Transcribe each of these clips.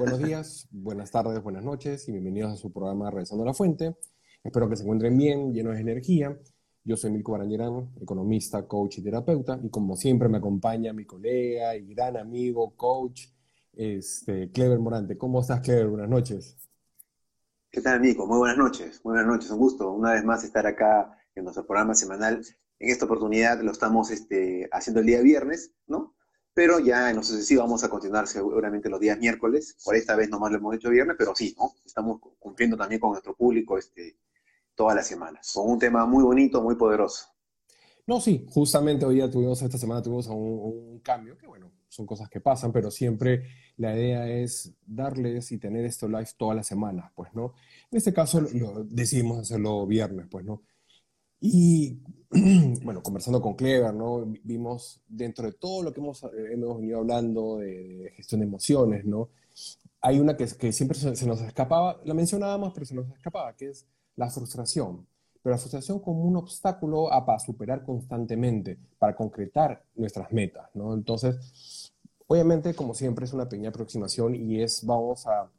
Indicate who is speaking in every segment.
Speaker 1: Buenos días, buenas tardes, buenas noches y bienvenidos a su programa Regresando a la Fuente. Espero que se encuentren bien, llenos de energía. Yo soy Milko Barangerán, economista, coach y terapeuta, y como siempre me acompaña mi colega y gran amigo, coach, este, Clever Morante. ¿Cómo estás, Clever? Buenas noches.
Speaker 2: ¿Qué tal, Nico? Muy buenas noches. Buenas noches, un gusto una vez más estar acá en nuestro programa semanal. En esta oportunidad lo estamos este, haciendo el día viernes, ¿no? Pero ya en lo sucesivo vamos a continuar seguramente los días miércoles. Por esta vez nomás lo hemos hecho viernes, pero sí, ¿no? Estamos cumpliendo también con nuestro público este, todas las semanas, con un tema muy bonito, muy poderoso.
Speaker 1: No, sí, justamente hoy día tuvimos, esta semana tuvimos un, cambio, que bueno, son cosas que pasan, pero siempre la idea es darles y tener esto live todas las semanas, pues, ¿no? En este caso decidimos hacerlo viernes, pues, ¿no? Y, bueno, conversando con Clever, ¿no? Vimos dentro de todo lo que hemos, eh, hemos venido hablando de, gestión de emociones, ¿no? Hay una que, que siempre se, se nos escapaba, la mencionábamos, pero se nos escapaba, que es la frustración, pero la frustración como un obstáculo a, para superar constantemente, para concretar nuestras metas, ¿no? Entonces, obviamente, como siempre, es una pequeña aproximación y es, vamos a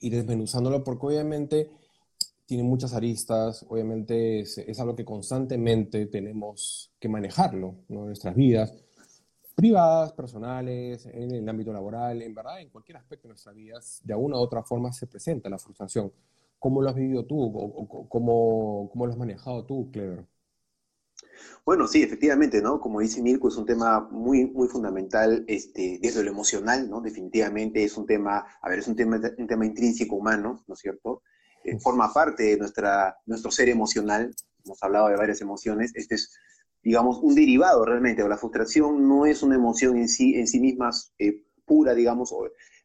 Speaker 1: ir desmenuzándolo porque obviamente tiene muchas aristas, obviamente es, algo que constantemente tenemos que manejarlo ¿no? nuestras vidas, privadas, personales, en el ámbito laboral, en verdad, en cualquier aspecto de nuestras vidas, de alguna u otra forma se presenta la frustración. ¿Cómo lo has vivido tú? ¿O, cómo, cómo, lo has manejado tú, Clever?
Speaker 2: Bueno, sí, efectivamente, ¿no? Como dice Mirko, es un tema muy, muy fundamental este, desde lo emocional, ¿no? Definitivamente es un tema, a ver, es un tema, un tema intrínseco humano, ¿no es cierto? Eh, forma parte de nuestra, nuestro ser emocional, hemos hablado de varias emociones, este es, digamos, un derivado realmente, la frustración no es una emoción en sí, en sí misma eh, pura, digamos,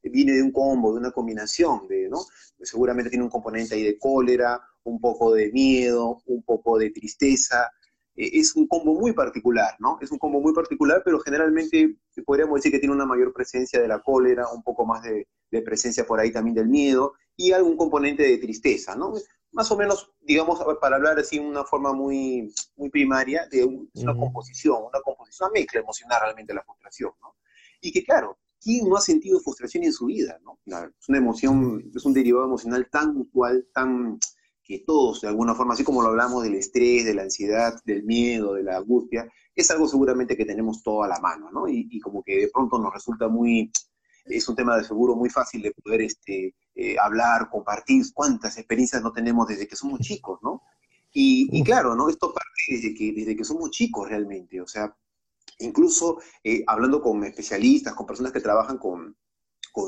Speaker 2: viene de un combo, de una combinación, de, ¿no? Seguramente tiene un componente ahí de cólera, un poco de miedo, un poco de tristeza. Es un combo muy particular, ¿no? Es un combo muy particular, pero generalmente podríamos decir que tiene una mayor presencia de la cólera, un poco más de, presencia por ahí también del miedo y algún componente de tristeza, ¿no? Más o menos, digamos, para hablar así en una forma muy, muy primaria, de una composición, una composición, una mezcla emocional realmente la frustración, ¿no? Y que claro, ¿quién no ha sentido frustración en su vida? ¿no? Es una emoción, es un derivado emocional tan usual, tan que todos, de alguna forma, así como lo hablamos del estrés, de la ansiedad, del miedo, de la angustia, es algo seguramente que tenemos todo a la mano, ¿no? Y, como que de pronto nos resulta muy, es un tema de seguro muy fácil de poder este, eh, hablar, compartir, cuántas experiencias no tenemos desde que somos chicos, ¿no? Y, y, claro, ¿no? Esto parte desde que, desde que somos chicos realmente, o sea, Incluso eh, hablando con especialistas, con personas que trabajan con,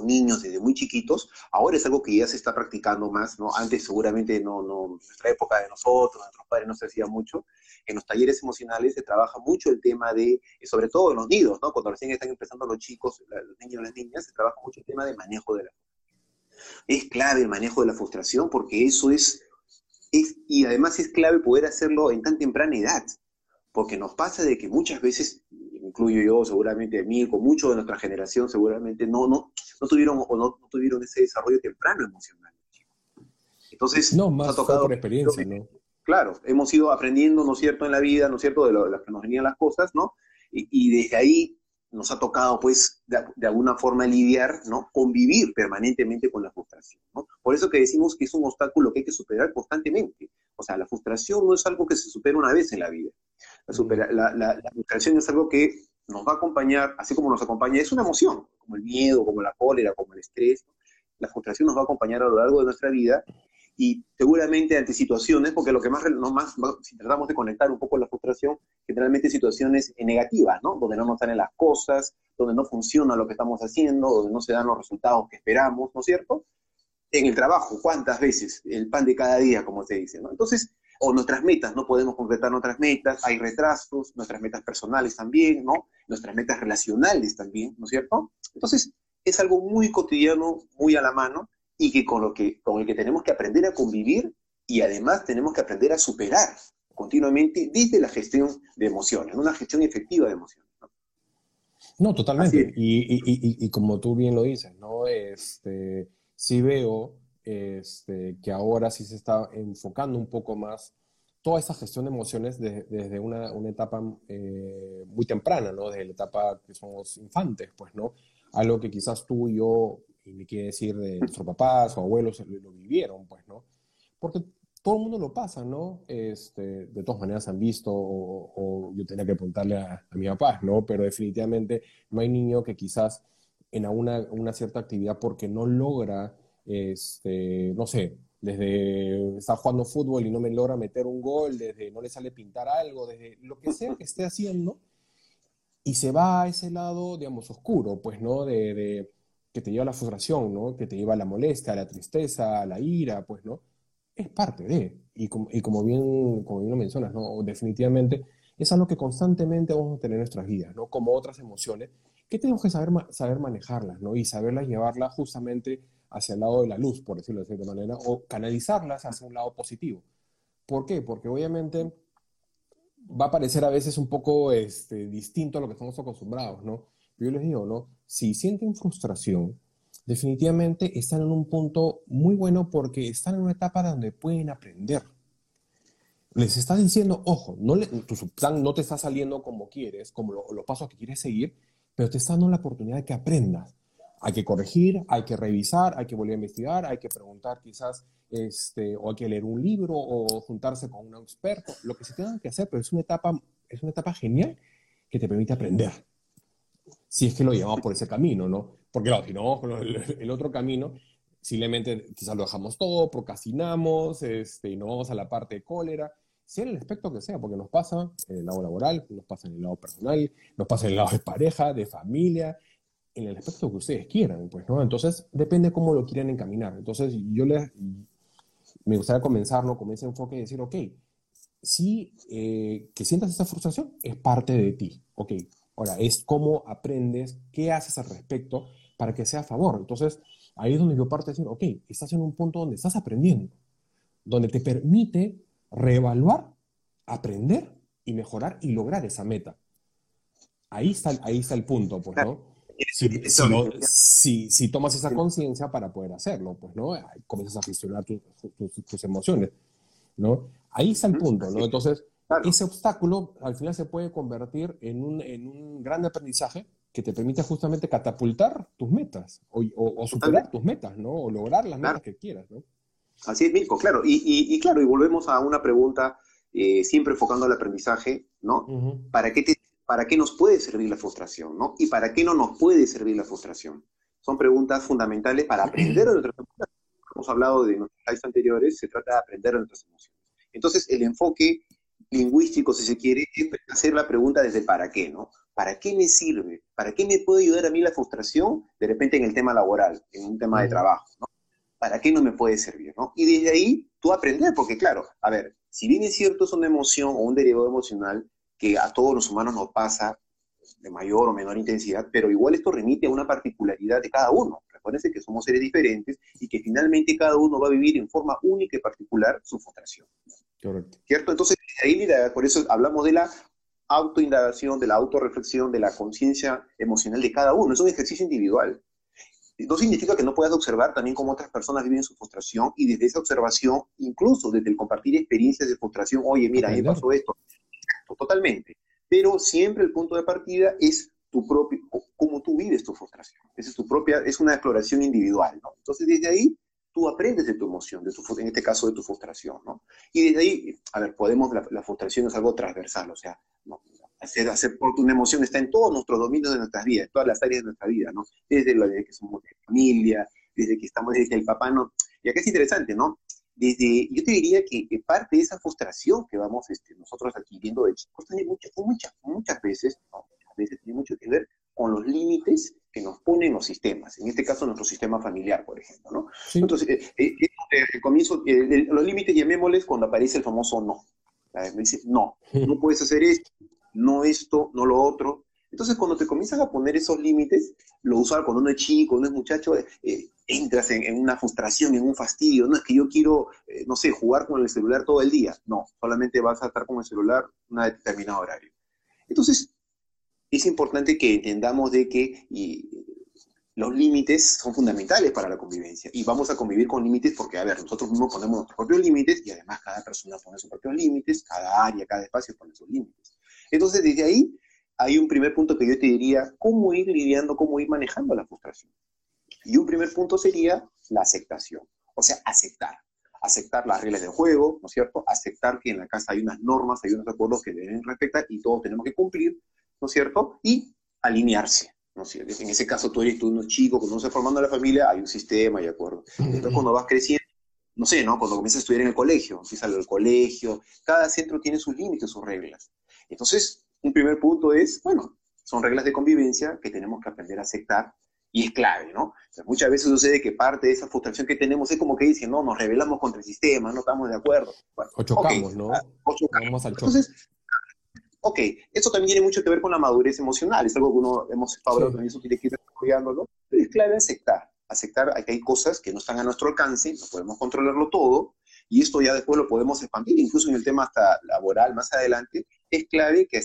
Speaker 2: niños desde muy chiquitos, ahora es algo que ya se está practicando más, ¿no? Antes seguramente no, no, nuestra época de nosotros, nuestros padres no se hacía mucho. En los talleres emocionales se trabaja mucho el tema de, eh, sobre todo en los nidos, ¿no? Cuando recién están empezando los chicos, los niños y las niñas, se trabaja mucho el tema de manejo de la Es clave el manejo de la frustración porque eso es, es, y además es clave poder hacerlo en tan temprana edad, porque nos pasa de que muchas veces incluyo yo, seguramente con muchos de nuestra generación seguramente no, no, no tuvieron o no, tuvieron ese desarrollo temprano emocional.
Speaker 1: Entonces, no, más ha tocado por experiencia, ¿no?
Speaker 2: Claro, hemos ido aprendiendo, ¿no es cierto?, en la vida, ¿no es cierto?, de, lo, las que nos venían las cosas, ¿no? Y, desde ahí nos ha tocado, pues, de, alguna forma lidiar, ¿no? Convivir permanentemente con la frustración, ¿no? Por eso que decimos que es un obstáculo que hay que superar constantemente. O sea, la frustración no es algo que se supera una vez en la vida. La, la, frustración es algo que nos va a acompañar, así como nos acompaña, es una emoción, como el miedo, como la cólera, como el estrés. La frustración nos va a acompañar a lo largo de nuestra vida y seguramente ante situaciones, porque lo que más, no más si tratamos de conectar un poco la frustración, generalmente situaciones negativas, ¿no? Donde no nos salen las cosas, donde no funciona lo que estamos haciendo, donde no se dan los resultados que esperamos, ¿no es cierto? En el trabajo, ¿cuántas veces? El pan de cada día, como se dice, ¿no? Entonces, o nuestras metas, no podemos completar nuestras metas, hay retrasos, nuestras metas personales también, ¿no? Nuestras metas relacionales también, ¿no es cierto? Entonces, es algo muy cotidiano, muy a la mano, y que con, lo que, con el que tenemos que aprender a convivir y además tenemos que aprender a superar continuamente desde la gestión de emociones, una gestión efectiva de emociones.
Speaker 1: No, no totalmente. Y, y, y, y, como tú bien lo dices, ¿no? Este, sí veo este, que ahora sí se está enfocando un poco más toda esa gestión de emociones desde una, una etapa eh, muy temprana, ¿no? Desde la etapa que somos infantes, pues, ¿no? Algo que quizás tú y yo y me quiere decir de nuestros papás o abuelos lo vivieron, pues, ¿no? Porque todo el mundo lo pasa, ¿no? Este, de todas maneras han visto, o, yo tenía que preguntarle a, mi papá, ¿no? Pero definitivamente no hay niño que quizás en una, una cierta actividad porque no logra, este, no sé, desde estar jugando fútbol y no me logra meter un gol, desde no le sale pintar algo, desde lo que sea que esté haciendo, y se va a ese lado, digamos, oscuro, pues, ¿no? De, de que te lleva a la frustración, ¿no? Que te lleva a la molestia, a la tristeza, a la ira, pues, ¿no? Es parte de, y como, y como bien, como bien lo mencionas, ¿no? Definitivamente es algo que constantemente vamos a tener en nuestras vidas, ¿no? Como otras emociones, que tenemos que saber, saber manejarlas, ¿no? Y saberlas llevarlas justamente hacia el lado de la luz, por decirlo de cierta manera, o canalizarlas hacia un lado positivo. ¿Por qué? Porque obviamente va a parecer a veces un poco este, distinto a lo que estamos acostumbrados, ¿no? Yo les digo, ¿no? Si sienten frustración, definitivamente están en un punto muy bueno porque están en una etapa donde pueden aprender. Les está diciendo, ojo, no tu plan no te está saliendo como quieres, como los pasos que quieres seguir, pero te está dando la oportunidad de que aprendas. Hay que corregir, hay que revisar, hay que volver a investigar, hay que preguntar quizás, este, o hay que leer un libro o juntarse con un experto, lo que se tenga que hacer, pero es una etapa, es una etapa genial que te permite aprender. Si es que lo llevamos por ese camino, ¿no? Porque claro, si no, el, otro camino, simplemente quizás lo dejamos todo, procrastinamos, este, y no vamos a la parte de cólera, sea el aspecto que sea, porque nos pasa en el lado laboral, nos pasa en el lado personal, nos pasa en el lado de pareja, de familia, en el aspecto que ustedes quieran, pues, ¿no? Entonces, depende cómo lo quieran encaminar. Entonces, yo les, me gustaría comenzarlo con ese enfoque y decir, ok, sí, eh, que sientas esa frustración es parte de ti, ok. Ahora, es cómo aprendes, qué haces al respecto para que sea a favor. Entonces, ahí es donde yo parto de decir, ok, estás en un punto donde estás aprendiendo, donde te permite reevaluar, aprender y mejorar y lograr esa meta. Ahí está, ahí está el punto, pues, ¿no? Si, si, tomas esa conciencia para poder hacerlo, pues, ¿no? Comienzas a gestionar tus emociones, ¿no? Ahí está el punto, ¿no? Entonces, ese obstáculo al final se puede convertir en un, en un gran aprendizaje que te permite justamente catapultar tus metas o, superar tus metas, ¿no? O lograr las metas que quieras, ¿no?
Speaker 2: Así es, Mirko, claro. Y, y, claro, y volvemos a una pregunta eh, siempre enfocando al aprendizaje, ¿no? ¿Para qué te ¿para qué nos puede servir la frustración? ¿no? ¿Y para qué no nos puede servir la frustración? Son preguntas fundamentales para aprender de nuestras emociones. Hemos hablado de nuestros slides anteriores, se trata de aprender de nuestras emociones. Entonces, el enfoque lingüístico, si se quiere, es hacer la pregunta desde para qué, ¿no? ¿Para qué me sirve? ¿Para qué me puede ayudar a mí la frustración de repente en el tema laboral, en un tema de trabajo, ¿no? ¿Para qué no me puede servir, ¿no? Y desde ahí tú aprender, porque claro, a ver, si bien es cierto es una emoción o un derivado emocional, que a todos los humanos nos pasa de mayor o menor intensidad, pero igual esto remite a una particularidad de cada uno. Recuérdense que somos seres diferentes y que finalmente cada uno va a vivir en forma única y particular su frustración.
Speaker 1: Correcto.
Speaker 2: ¿Cierto? Entonces, ahí, por eso hablamos de la autoindagación, de la autorreflexión, de la conciencia emocional de cada uno. Es un ejercicio individual. No significa que no puedas observar también cómo otras personas viven su frustración y desde esa observación, incluso desde el compartir experiencias de frustración, oye, mira, me pasó esto, totalmente. Pero siempre el punto de partida es tu propio, cómo tú vives tu frustración. Esa es tu propia, es una exploración individual, ¿no? Entonces, desde ahí, tú aprendes de tu emoción, de tu, en este caso de tu frustración, ¿no? Y desde ahí, a ver, podemos, la, frustración es algo transversal, o sea, ¿no? hacer, hacer por una emoción está en todos nuestros dominios de nuestras vidas, en todas las áreas de nuestra vida, ¿no? Desde lo de que somos de familia, desde que estamos, desde que el papá no... Y acá es interesante, ¿no? desde, yo te diría que, parte de esa frustración que vamos este, nosotros adquiriendo de chicos muchas, muchas, muchas veces, muchas veces tiene mucho que ver con los límites que nos ponen los sistemas, en este caso nuestro sistema familiar, por ejemplo, ¿no? Entonces, eh, eh, eh, el comienzo, los límites llamémosles cuando aparece el famoso no. Me dice, no, no puedes hacer esto, no esto, no lo otro. Entonces, cuando te comienzas a poner esos límites, lo usual cuando uno es chico, uno es muchacho, eh, entras en, una frustración, en un fastidio. No es que yo quiero, eh, no sé, jugar con el celular todo el día. No, solamente vas a estar con el celular un determinado horario. Entonces, es importante que entendamos de que los límites son fundamentales para la convivencia. Y vamos a convivir con límites porque, a ver, nosotros mismos ponemos nuestros propios límites y además cada persona pone sus propios límites, cada área, cada espacio pone sus límites. Entonces, desde ahí hay un primer punto que yo te diría, cómo ir lidiando, cómo ir manejando la frustración. Y un primer punto sería la aceptación, o sea, aceptar. Aceptar las reglas del juego, ¿no es cierto? Aceptar que en la casa hay unas normas, hay unos acuerdos que deben respetar y todos tenemos que cumplir, ¿no es cierto? Y alinearse, ¿no es En ese caso tú eres tú uno chico, cuando uno se formando la familia, hay un sistema, ¿de acuerdo? Entonces cuando vas creciendo, no sé, ¿no? Cuando comienzas a estudiar en el colegio, empiezas el colegio, cada centro tiene sus límites, sus reglas. Entonces, un primer punto es, bueno, son reglas de convivencia que tenemos que aprender a aceptar y es clave, ¿no? muchas veces sucede que parte de esa frustración que tenemos es como que dicen, no, nos rebelamos contra el sistema, no estamos de acuerdo.
Speaker 1: o chocamos, ¿no? Ah, o chocamos.
Speaker 2: Entonces, ok, eso también tiene mucho que ver con la madurez emocional, es algo que uno hemos hablado también, eso tiene que ir desarrollándolo, pero es clave aceptar, aceptar que hay cosas que no están a nuestro alcance, no podemos controlarlo todo, y esto ya después lo podemos expandir, incluso en el tema hasta laboral más adelante, es clave que,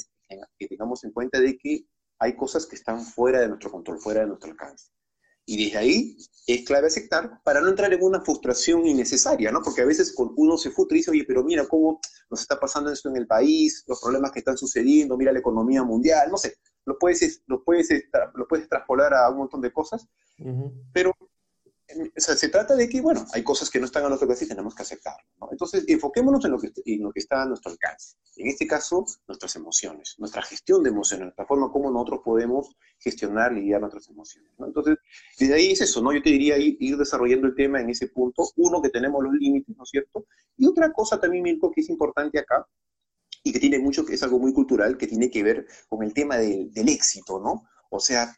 Speaker 2: que tengamos en cuenta de que hay cosas que están fuera de nuestro control, fuera de nuestro alcance. Y desde ahí es clave aceptar para no entrar en una frustración innecesaria, ¿no? Porque a veces uno se frustra y dice, oye, pero mira cómo nos está pasando esto en el país, los problemas que están sucediendo, mira la economía mundial, no sé, lo puedes, lo puedes, lo puedes traspolar a un montón de cosas, pero se trata de que, bueno, hay cosas que no están a nuestro alcance y tenemos que aceptarlo. Entonces, enfoquémonos en lo, que, en lo que está a nuestro alcance. En este caso, nuestras emociones, nuestra gestión de emociones, nuestra forma como nosotros podemos gestionar, lidiar nuestras emociones. Entonces, desde ahí es eso, ¿no? Yo te diría ir, desarrollando el tema en ese punto. Uno, que tenemos los límites, ¿no es cierto? Y otra cosa también, Mirko, que es importante acá, y que tiene mucho, que es algo muy cultural, que tiene que ver con el tema del éxito, ¿no? O sea,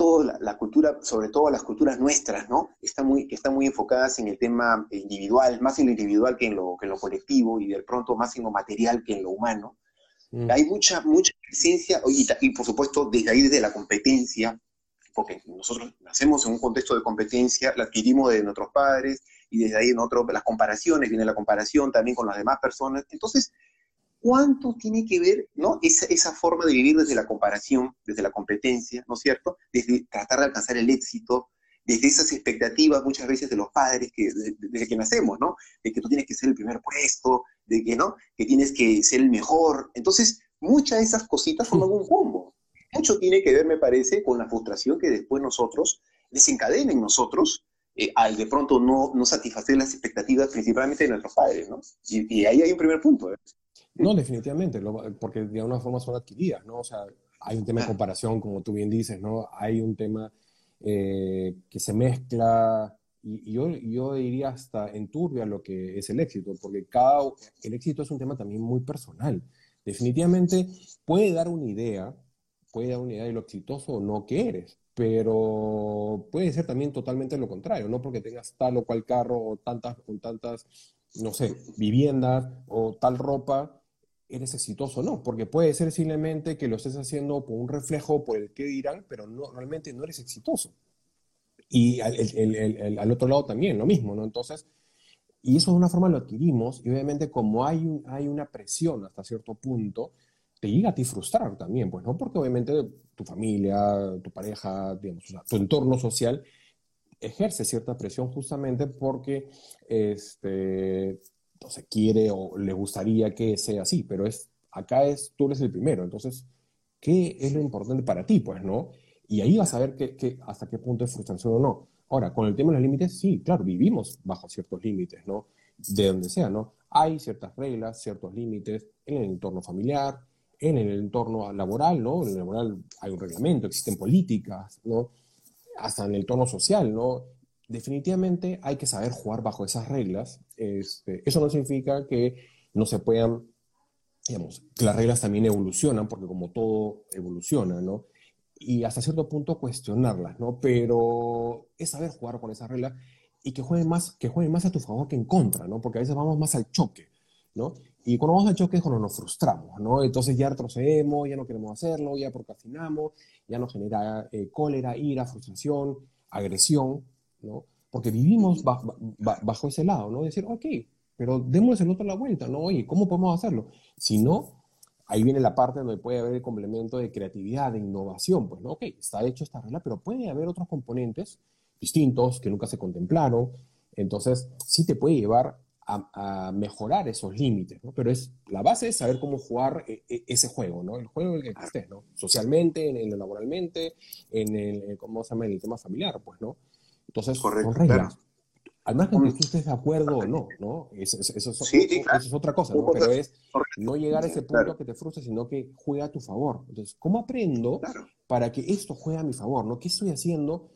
Speaker 2: toda la, cultura, sobre todo las culturas nuestras, ¿no? Están muy, están muy enfocadas en el tema individual, más en lo individual que en lo, que en lo colectivo y de pronto más en lo material que en lo humano. Mm. Hay mucha, mucha presencia, y, y, por supuesto desde ahí, desde la competencia, porque nosotros nacemos en un contexto de competencia, la adquirimos de nuestros padres, y desde ahí en otro, las comparaciones, viene la comparación también con las demás personas. Entonces, cuánto tiene que ver ¿no? esa, esa forma de vivir desde la comparación, desde la competencia, ¿no es cierto? Desde tratar de alcanzar el éxito, desde esas expectativas muchas veces de los padres que, desde que nacemos, ¿no? De que tú tienes que ser el primer puesto, de que, ¿no? Que tienes que ser el mejor. Entonces, muchas de esas cositas forman un combo. Mucho tiene que ver, me parece, con la frustración que después nosotros desencadena en nosotros eh, al de pronto no, no satisfacer las expectativas principalmente de nuestros padres, ¿no? Y, ahí hay un primer punto. ¿eh?
Speaker 1: No, definitivamente, porque de alguna forma son adquiridas, ¿no? O sea, hay un tema de comparación, como tú bien dices, ¿no? Hay un tema eh, que se mezcla, y, yo, yo diría hasta enturbia lo que es el éxito, porque cada, el éxito es un tema también muy personal. Definitivamente puede dar una idea, puede dar una idea de lo exitoso o no que eres, pero puede ser también totalmente lo contrario, no porque tengas tal o cual carro o tantas, o tantas, no sé, viviendas o tal ropa, eres exitoso no, porque puede ser simplemente que lo estés haciendo por un reflejo por el que dirán, pero no, realmente no eres exitoso. Y al, otro lado también, lo mismo, ¿no? Entonces, y eso de una forma lo adquirimos, y obviamente como hay, hay una presión hasta cierto punto, te llega a ti frustrar también, pues, ¿no? Porque obviamente tu familia, tu pareja, digamos, tu entorno social ejerce cierta presión justamente porque este, se quiere o le gustaría que sea así, pero es, acá es, tú eres el primero, entonces, ¿qué es lo importante para ti? Pues, ¿no? Y ahí vas a ver que, hasta qué punto es frustración o no. Ahora, con el tema de los límites, sí, claro, vivimos bajo ciertos límites, ¿no? De donde sea, ¿no? Hay ciertas reglas, ciertos límites en el entorno familiar, en el entorno laboral, ¿no? En el laboral hay un reglamento, existen políticas, ¿no? Hasta en el entorno social, ¿no? Definitivamente hay que saber jugar bajo esas reglas. Este, eso no significa que no se puedan, digamos, que las reglas también evolucionan, porque como todo evoluciona, ¿no? Y hasta cierto punto cuestionarlas, ¿no? Pero es saber jugar con esas reglas y que jueguen más, que jueguen más a tu favor que en contra, ¿no? Porque a veces vamos más al choque, ¿no? Y cuando vamos al choque es cuando nos frustramos, ¿no? Entonces ya retrocedemos, ya no queremos hacerlo, ya procrastinamos, ya nos genera eh, cólera, ira, frustración, agresión, ¿no? Porque vivimos bajo ese lado, ¿no? Decir, ok, pero démosle el otro la vuelta, ¿no? Oye, ¿cómo podemos hacerlo? Si no, ahí viene la parte donde puede haber el complemento de creatividad, de innovación, pues, ¿no? Ok, está hecho esta regla, pero puede haber otros componentes distintos que nunca se contemplaron, entonces sí te puede llevar a, mejorar esos límites, ¿no? Pero es, la base es saber cómo jugar e, e, ese juego, ¿no? El juego en el que ¿no? Socialmente, en, laboralmente, en el, ¿cómo se llama? En el tema familiar, pues, ¿no? Entonces, son reglas. Al margen que tú estés de acuerdo o no, ¿no? Eso, es otra cosa, ¿no? Pero es no llegar a ese punto que te frustre, sino que juega a tu favor. Entonces, ¿cómo aprendo para que esto juegue a mi favor, ¿no? ¿Qué estoy haciendo?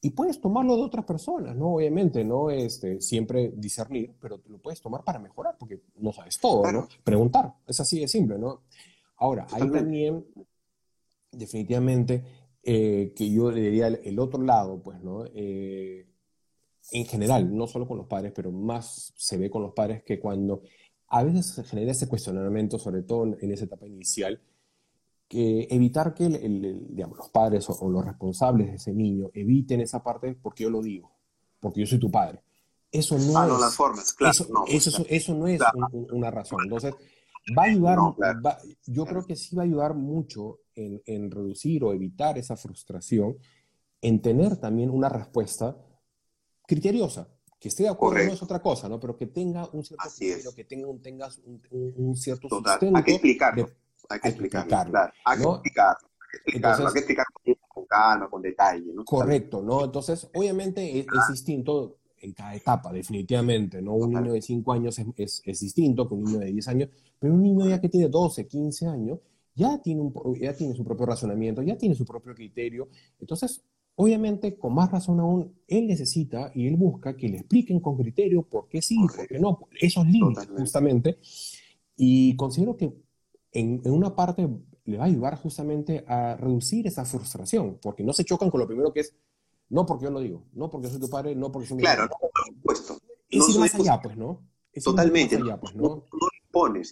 Speaker 1: Y puedes tomarlo de otras personas, ¿no? Obviamente, no este, siempre discernir, pero lo puedes tomar para mejorar, porque no sabes todo, ¿no? Preguntar, es así de simple, ¿no? Ahora, hay también, definitivamente, eh, que yo le diría el, otro lado, pues, ¿no? Eh, en general, no solo con los padres, pero más se ve con los padres que cuando a veces se genera ese cuestionamiento, sobre todo en, esa etapa inicial, que evitar que digamos, los padres o, los responsables de ese niño eviten esa parte porque yo lo digo, porque yo soy tu padre. Eso no
Speaker 2: ah,
Speaker 1: es.
Speaker 2: No, las formas, claro.
Speaker 1: Eso no, eso, eso, no es una razón. Entonces, va a ayudar, yo creo que sí va a ayudar mucho en, en reducir o evitar esa frustración, en tener también una respuesta criteriosa. Que esté de acuerdo no es otra cosa, ¿no? Pero que tenga un cierto criterio, que tenga un, tengas un, un, cierto
Speaker 2: Total. sustento. Hay que explicarlo. hay que explicarlo. Claro. Hay que explicarlo. Entonces, hay que explicarlo con calma, con detalle. ¿no?
Speaker 1: Correcto, ¿no? Entonces, obviamente es, distinto en cada etapa, definitivamente, ¿no? Un niño de 5 años es, es, es, distinto que un niño de 10 años, pero un niño ya que tiene 12, 15 años, ya tiene, un, ya tiene su propio razonamiento, ya tiene su propio criterio. Entonces, Obviamente, con más razón aún, él necesita y él busca que le expliquen con criterio por qué sí, por qué no, esos límites justamente. Y considero que en, una parte le va a ayudar justamente a reducir esa frustración, porque no se chocan con lo primero que es, no porque yo lo digo, no porque soy tu padre, no porque soy mi
Speaker 2: Claro, no, por supuesto.
Speaker 1: Es ir más allá, pues, ¿no?
Speaker 2: Totalmente. Allá, pues, ¿no?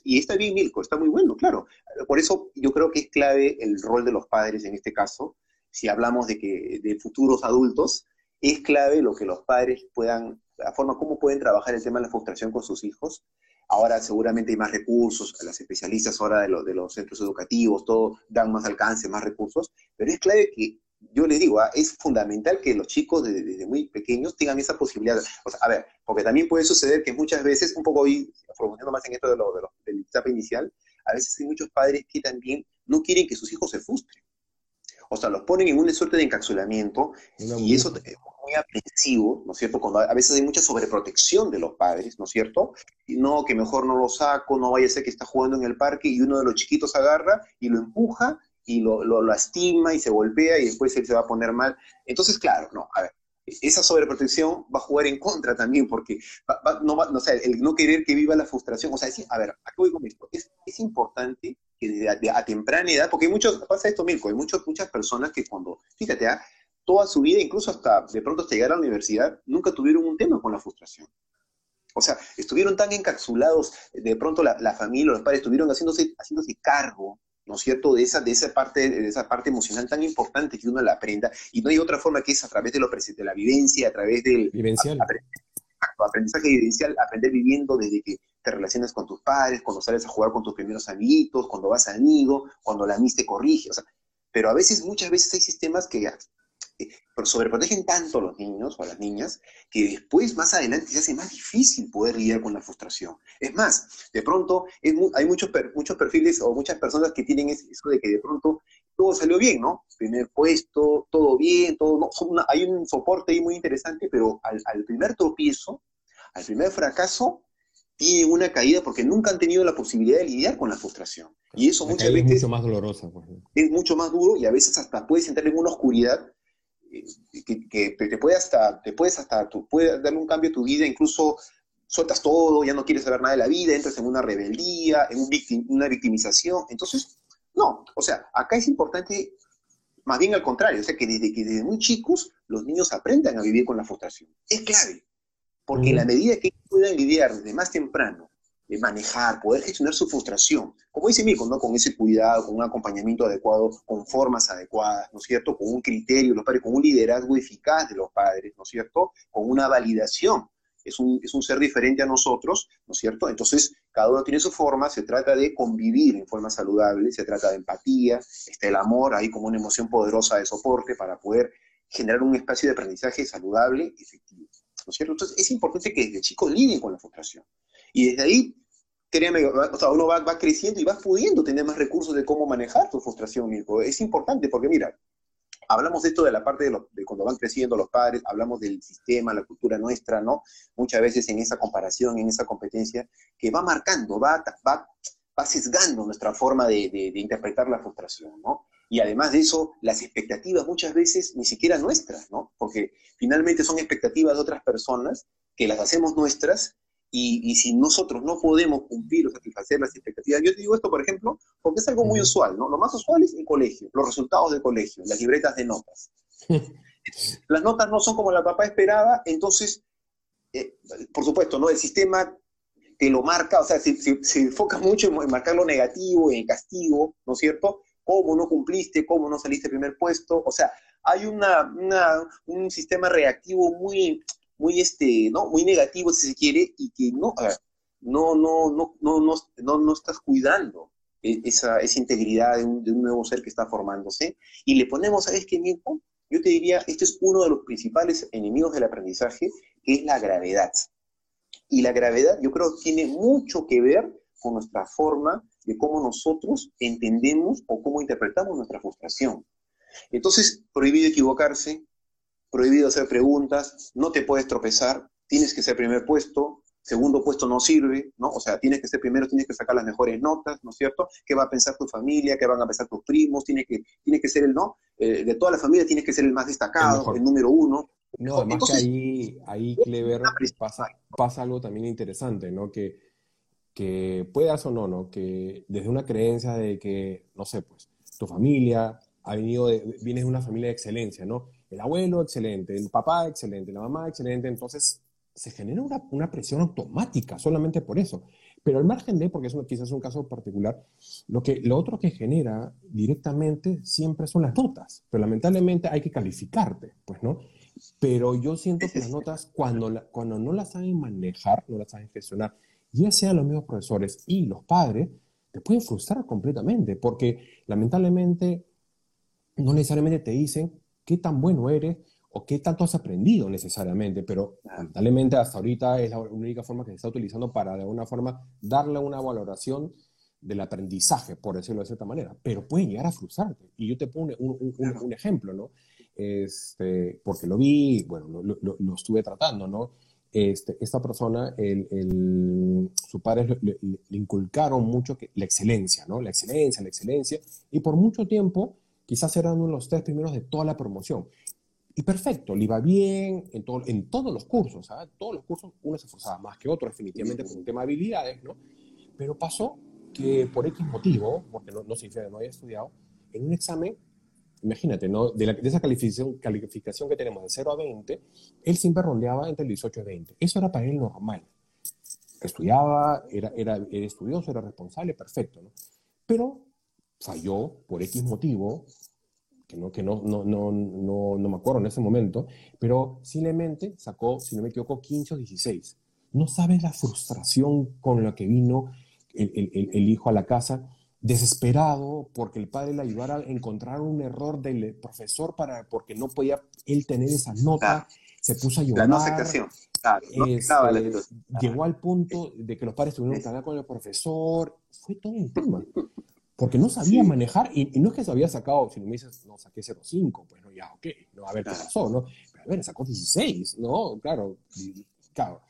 Speaker 2: Y está bien, Milko, está muy bueno, claro. Por eso yo creo que es clave el rol de los padres en este caso, si hablamos de, que, de futuros adultos, es clave lo que los padres puedan, la forma como pueden trabajar el tema de la frustración con sus hijos. Ahora seguramente hay más recursos, las especialistas ahora de, de los centros educativos, todo dan más alcance, más recursos, pero es clave que, yo les digo, ah, es fundamental que los chicos desde, muy pequeños tengan esa posibilidad. O sea, a ver, porque también puede suceder que muchas veces, un poco hoy, profundizando más en esto de lo, de lo, del etapa inicial, a veces hay muchos padres que también no quieren que sus hijos se frustren. O sea, los ponen en una suerte de encapsulamiento y eso es muy aprensivo, ¿no es cierto? Cuando a veces hay mucha sobreprotección de los padres, ¿no es cierto? Y no, que mejor no lo saco, no vaya a ser que está jugando en el parque y uno de los chiquitos agarra y lo empuja y lo, lo lastima y se golpea y después él se va a poner mal. Entonces, claro, no, a ver, esa sobreprotección va a jugar en contra también, porque no, va, no, o el no querer que viva la frustración, o sea, a ver, aquí voy con esto, es, es importante que a, temprana edad, porque hay muchos, pasa esto, Mirko, hay muchos, muchas personas que cuando, fíjate, ¿ah? toda su vida, incluso hasta de pronto hasta llegar a la universidad, nunca tuvieron un tema con la frustración. O sea, estuvieron tan encapsulados, de pronto la, la familia, los padres estuvieron haciéndose, haciéndose cargo, ¿no es cierto?, de esa, de, esa parte, de esa parte emocional tan importante que uno la aprenda, y no hay otra forma que es a través de, lo, de la vivencia, a través del aprendizaje vivencial, aprender viviendo desde que te relacionas con tus padres, cuando sales a jugar con tus primeros amiguitos, cuando vas al nido, cuando la mis te corrige, o sea, pero a veces, muchas veces hay sistemas que sobreprotegen tanto a los niños o a las niñas que después, más adelante, se hace más difícil poder lidiar con la frustración. Es más, de pronto hay muchos, muchos perfiles o muchas personas que tienen eso de que de pronto todo salió bien, ¿no? Primer puesto, todo bien, todo, ¿no? hay un soporte ahí muy interesante, pero al, al primer tropiezo, al primer fracaso, tienen una caída porque nunca han tenido la posibilidad de lidiar con la frustración. Y eso muchas veces...
Speaker 1: Es mucho más dolorosa. Pues.
Speaker 2: Es mucho más duro y a veces hasta puedes entrar en una oscuridad que, te puede hasta, te puedes hasta, tú puedes darle un cambio a tu vida, incluso sueltas todo, ya no quieres saber nada de la vida, entras en una rebeldía, en una victimización. Entonces, no, o sea, acá es importante, más bien al contrario, o sea, que desde, que desde muy chicos los niños aprendan a vivir con la frustración. Es clave. Porque en la medida que puedan lidiar desde más temprano, manejar, poder gestionar su frustración, como dice Mico, ¿no? con ese cuidado, con un acompañamiento adecuado, con formas adecuadas, ¿no es cierto? Con un criterio, los padres, con un liderazgo eficaz de los padres, ¿no es cierto? Con una validación. Es un, es un ser diferente a nosotros, ¿no es cierto? Entonces, cada uno tiene su forma, se trata de convivir en forma saludable, se trata de empatía, está el amor ahí como una emoción poderosa de soporte para poder generar un espacio de aprendizaje saludable y efectivo. ¿no es cierto? Entonces es importante que desde chicos lidien con la frustración. Y desde ahí, créeme, o sea, uno va, va, creciendo y vas pudiendo tener más recursos de cómo manejar tu frustración, Mirko. Es importante porque, mira, hablamos de esto de la parte de, de, cuando van creciendo los padres, hablamos del sistema, la cultura nuestra, ¿no? Muchas veces en esa comparación, en esa competencia, que va marcando, va, va, va sesgando nuestra forma de, de, de interpretar la frustración, ¿no? Y además de eso, las expectativas muchas veces ni siquiera nuestras, ¿no? Porque finalmente son expectativas de otras personas que las hacemos nuestras y, y, si nosotros no podemos cumplir o satisfacer las expectativas, yo te digo esto, por ejemplo, porque es algo muy usual, ¿no? Lo más usual es el colegio, los resultados del colegio, las libretas de notas. las notas no son como la papá esperaba, entonces, eh, por supuesto, ¿no? El sistema te lo marca, o sea, se, se, se enfoca mucho en marcar lo negativo, en el castigo, ¿no es cierto? cómo no cumpliste, cómo no saliste primer puesto, o sea, hay una, una, un sistema reactivo muy, muy, este, ¿no? muy negativo, si se quiere, y que no, ver, no, no, no, no, no, no, no estás cuidando esa, esa integridad de un, de un, nuevo ser que está formándose, y le ponemos, ¿sabes qué, Mirko? Yo te diría, este es uno de los principales enemigos del aprendizaje, que es la gravedad. Y la gravedad, yo creo, tiene mucho que ver con nuestra forma de cómo nosotros entendemos o cómo interpretamos nuestra frustración. Entonces, prohibido equivocarse, prohibido hacer preguntas, no te puedes tropezar, tienes que ser primer puesto, segundo puesto no sirve, ¿no? O sea, tienes que ser primero, tienes que sacar las mejores notas, ¿no es cierto? ¿Qué va a pensar tu familia? ¿Qué van a pensar tus primos? Tiene que, tiene que ser el, ¿no? Eh, de toda la familia tienes que ser el más destacado, el, el número uno.
Speaker 1: No, Entonces, que ahí, ahí Clever, pasa, pasa algo también interesante, ¿no? Que que puedas o no, ¿no? Que desde una creencia de que, no sé, pues, tu familia ha venido de, vienes de una familia de excelencia, ¿no? El abuelo excelente, el papá excelente, la mamá excelente, entonces se genera una, una presión automática solamente por eso. Pero al margen de, porque eso quizás es un caso particular, lo, que, lo otro que genera directamente siempre son las notas, pero lamentablemente hay que calificarte, pues, ¿no? Pero yo siento que las notas, cuando, la, cuando no las saben manejar, no las saben gestionar, ya sean los mismos profesores y los padres, te pueden frustrar completamente, porque lamentablemente no necesariamente te dicen qué tan bueno eres o qué tanto has aprendido necesariamente, pero lamentablemente hasta ahorita es la única forma que se está utilizando para de alguna forma darle una valoración del aprendizaje, por decirlo de cierta manera, pero pueden llegar a frustrarte. Y yo te pongo un, un, un, un ejemplo, ¿no? Este, porque lo vi, bueno, lo, lo, lo estuve tratando, ¿no? este, esta persona, el, el, su padre le, le, inculcaron mucho que, la excelencia, ¿no? La excelencia, la excelencia, y por mucho tiempo quizás eran uno de los tres primeros de toda la promoción. Y perfecto, le iba bien en, todo, en todos los cursos, ¿sabes? Todos los cursos uno se esforzaba más que otro, definitivamente por un tema de habilidades, ¿no? Pero pasó que por X motivo, porque no, no se no había estudiado, en un examen imagínate, ¿no? De, la, de, esa calificación, calificación que tenemos de 0 a 20, él siempre rondeaba entre el 18 y 20. Eso era para él normal. Estudiaba, era, era, era estudioso, era responsable, perfecto, ¿no? Pero falló por X motivo, que no, que no, no, no, no, no me acuerdo en ese momento, pero simplemente sacó, si no me equivoco, 15 o 16. No sabes la frustración con la que vino el, el, el hijo a la casa desesperado porque el padre le ayudara a encontrar un error del profesor para, porque no podía él tener esa nota, claro. se puso a llorar.
Speaker 2: La no aceptación. Claro, no
Speaker 1: este, la llegó al punto de que los padres tuvieron que hablar con el profesor, fue todo un tema. Porque no sabía sí. manejar, y, y, no es que se había sacado, si no me dices, no, saqué 0,5, pues no, ya, ok, no, a ver qué pasó, ¿no? Pero a ver, sacó 16, ¿no? Claro, claro.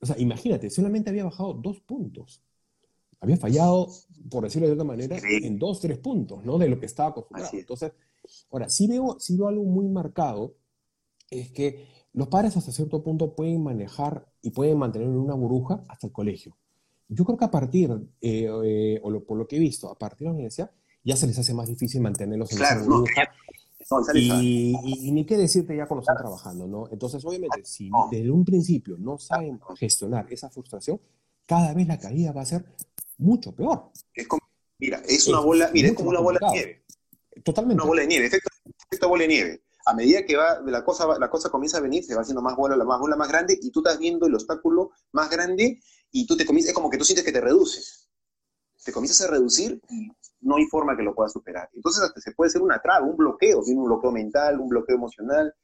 Speaker 1: O sea, imagínate, solamente había bajado dos puntos había fallado, por decirlo de otra manera, sí. en dos, tres puntos, ¿no? De lo que estaba acostumbrado. Entonces, ahora, sí veo, sí veo algo muy marcado, es que los padres hasta cierto punto pueden manejar y pueden mantener una burbuja hasta el colegio. Yo creo que a partir, eh, eh, o lo, por lo que he visto, a partir de la universidad, ya se les hace más difícil mantenerlos en claro, esa burbuja. No, y, y, y, ni qué decirte ya cuando están trabajando, ¿no? Entonces, obviamente, si desde un principio no saben gestionar esa frustración, cada vez la caída va a ser mucho peor.
Speaker 2: Es como, mira, es una bola, mira, es como una bola de nieve.
Speaker 1: Totalmente.
Speaker 2: Una bola de nieve, efecto, efecto bola de nieve. A medida que va, la cosa, la cosa comienza a venir, se va haciendo más bola, la más bola más grande, y tú estás viendo el obstáculo más grande, y tú te comienzas, es como que tú sientes que te reduces. Te comienzas a reducir y no hay forma que lo puedas superar. Entonces hasta se puede hacer una traba, un bloqueo, tiene un bloqueo mental, un bloqueo emocional,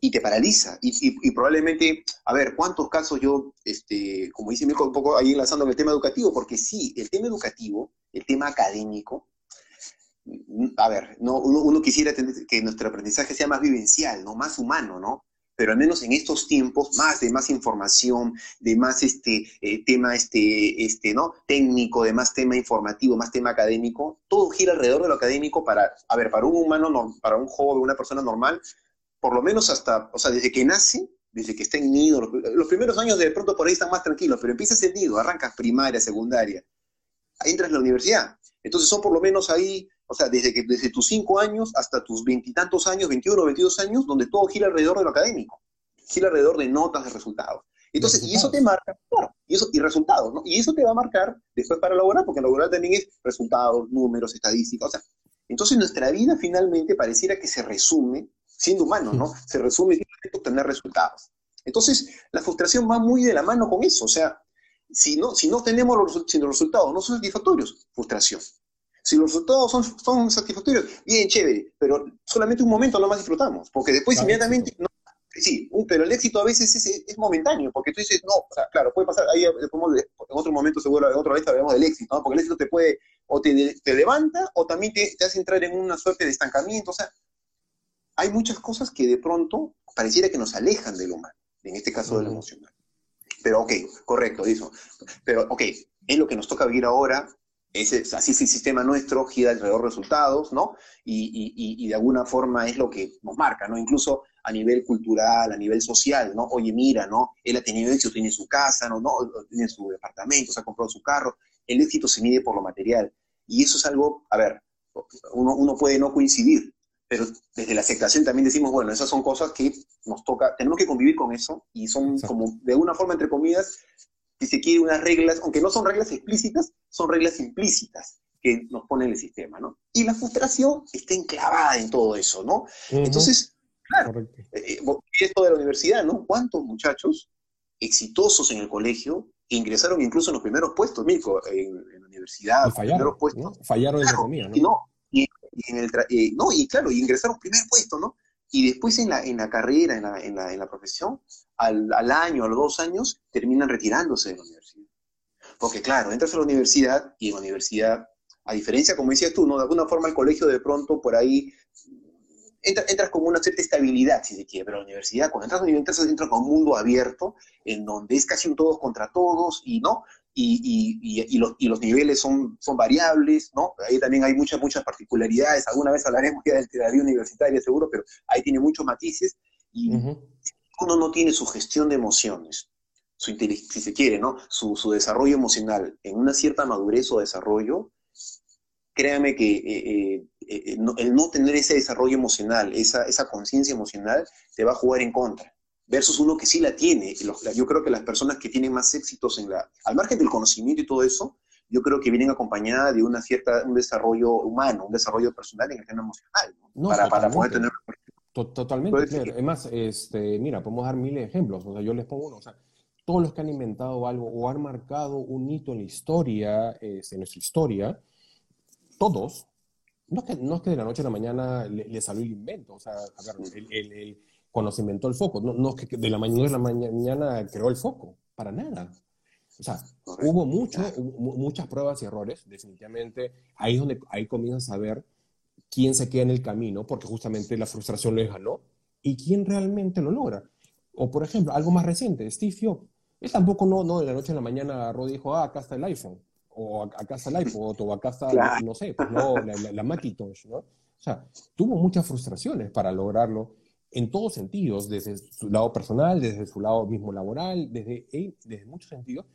Speaker 2: y te paraliza. Y, y, y, probablemente, a ver, ¿cuántos casos yo, este, como dice Mirko, un poco ahí enlazando en el tema educativo? Porque sí, el tema educativo, el tema académico, a ver, no, uno, quisiera que nuestro aprendizaje sea más vivencial, ¿no? Más humano, ¿no? Pero al menos en estos tiempos, más de más información, de más este eh, tema este, este, ¿no? técnico, de más tema informativo, más tema académico, todo gira alrededor de lo académico para, a ver, para un humano, para un joven, una persona normal, por lo menos hasta, o sea, desde que nace, desde que está en nido, los, primeros años de pronto por ahí están más tranquilos, pero empiezas el nido, arrancas primaria, secundaria, entras en la universidad. Entonces son por lo menos ahí o sea, desde, que, desde tus cinco años hasta tus veintitantos años, 21 o 22 años, donde todo gira alrededor de lo académico, gira alrededor de notas, de resultados. Entonces, y eso te marca, claro, y, eso, y resultados, ¿no? Y eso te va a marcar después para laborar, porque laboral también es resultados, números, estadísticas, o sea, entonces nuestra vida finalmente pareciera que se resume, siendo humano, ¿no? Se resume en obtener resultados. Entonces, la frustración va muy de la mano con eso, o sea, si no, si no tenemos los, si los resultados no son satisfactorios, frustración. Si los resultados son, son satisfactorios, bien, chévere, pero solamente un momento no más disfrutamos, porque después inmediatamente... No, sí, pero el éxito a veces es, momentáneo, porque tú dices, no, o sea, claro, puede pasar, ahí en otro momento seguro, otra vez hablaremos del éxito, ¿no? porque el éxito te puede, o te, te levanta, o también te, te, hace entrar en una suerte de estancamiento, o sea, hay muchas cosas que de pronto pareciera que nos alejan del humano, en este caso del emocional. Pero ok, correcto, eso. Pero ok, es lo que nos toca vivir ahora, es, así es el sistema nuestro, gira alrededor de resultados, ¿no? Y, de alguna forma es lo que nos marca, ¿no? Incluso a nivel cultural, a nivel social, ¿no? Oye, mira, ¿no? Él ha tenido éxito, tiene su casa, ¿no? ¿no? Tiene su departamento, se ha comprado su carro. El éxito se mide por lo material. Y eso es algo, a ver, uno, uno puede no coincidir, pero desde la aceptación también decimos, bueno, esas son cosas que nos toca, tenemos que convivir con eso y son como, de alguna forma, entre comillas, si se quiere, unas reglas, aunque no son reglas explícitas, son reglas implícitas que nos pone el sistema, ¿no? Y la frustración está enclavada en todo eso, ¿no? Entonces, claro, eh, eh, esto de la universidad, ¿no? ¿Cuántos muchachos exitosos en el colegio ingresaron incluso en los primeros puestos, Mirko, en, la universidad,
Speaker 1: y fallaron, primeros puestos? Fallaron en la economía, ¿no?
Speaker 2: Y no, y, en el eh, no, y claro, y ingresaron primer puesto, ¿no? Y después en la, en la carrera, en la, en la, en la profesión, al, al, año, a los dos años, terminan retirándose de la universidad. Porque claro, entras a la universidad y en la universidad, a diferencia, como decías tú, ¿no? de alguna forma el colegio de pronto por ahí entras con una cierta estabilidad, si se quiere, pero la universidad, cuando entras a la universidad, entras con un mundo abierto, en donde es casi un todos contra todos, y no, y, y, y, los, y, los, niveles son, son variables, ¿no? Ahí también hay muchas, muchas particularidades, alguna vez hablaremos ya de la vida universitaria seguro, pero ahí tiene muchos matices, y uno no tiene su gestión de emociones, su si se quiere, ¿no? Su, su, desarrollo emocional en una cierta madurez o desarrollo, créame que eh, eh, eh, el no tener ese desarrollo emocional, esa, esa conciencia emocional, te va a jugar en contra versus uno que sí la tiene. Yo creo que las personas que tienen más éxitos en la, al margen del conocimiento y todo eso, yo creo que vienen acompañadas de una cierta, un desarrollo humano, un desarrollo personal en el plano emocional, para, para, poder tener...
Speaker 1: Totalmente, claro. Además, este, mira, podemos dar mil ejemplos, o sea, yo les pongo uno, o sea, todos los que han inventado algo o han marcado un hito en la historia, este, en nuestra historia, todos, no es, que, no es que de la noche a la mañana le, salió el invento, o sea, a ver, el, el cuando se inventó el foco. No, no es que de la mañana a la mañana creó el foco, para nada. O sea, hubo, mucho, muchas pruebas y errores, definitivamente. Ahí es donde ahí comienzas a ver quién se queda en el camino, porque justamente la frustración lo ganó, y quién realmente lo logra. O, por ejemplo, algo más reciente, Steve Jobs. Él tampoco no, no de la noche a la mañana agarró y dijo, ah, acá está el iPhone, o acá está el iPod, o acá está, no sé, pues, no, la, la, la Macintosh, ¿no? O sea, tuvo muchas frustraciones para lograrlo en todos sentidos, desde su lado personal, desde su lado mismo laboral, desde, desde muchos sentidos,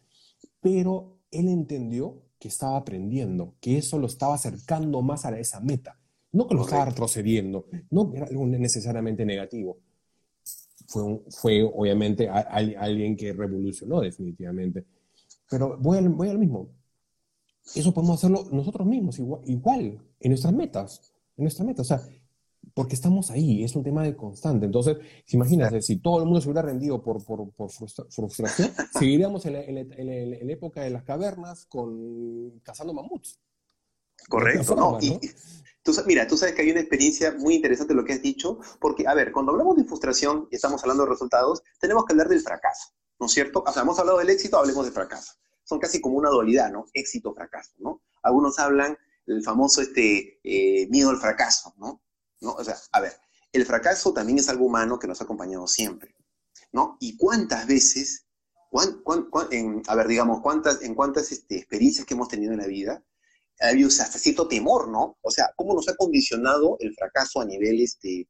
Speaker 1: pero él entendió que estaba aprendiendo, que eso lo estaba acercando más a esa meta, no que lo estaba retrocediendo, no era algo necesariamente negativo. Fue, fue obviamente alguien que revolucionó definitivamente. Pero voy al, voy al mismo. Eso podemos hacerlo nosotros mismos, igual, igual en nuestras metas. En nuestras metas. O sea, porque estamos ahí, es un tema de constante. Entonces, si imagínate, si todo el mundo se hubiera rendido por, por, por frustración, seguiríamos en la, en, época de las cavernas con cazando mamuts.
Speaker 2: Correcto, no, y, tú, mira, tú sabes que hay una experiencia muy interesante lo que has dicho, porque, a ver, cuando hablamos de frustración y estamos hablando de resultados, tenemos que hablar del fracaso, ¿no es cierto? O sea, hemos hablado del éxito, hablemos del fracaso. Son casi como una dualidad, ¿no? Éxito-fracaso, ¿no? Algunos hablan el famoso este, eh, miedo al fracaso, ¿no? ¿no? O sea, a ver, el fracaso también es algo humano que nos ha acompañado siempre, ¿no? Y cuántas veces, en, a ver, digamos, cuántas, en cuántas este, experiencias que hemos tenido en la vida, ha habido hasta cierto temor, ¿no? O sea, cómo nos ha condicionado el fracaso a nivel este,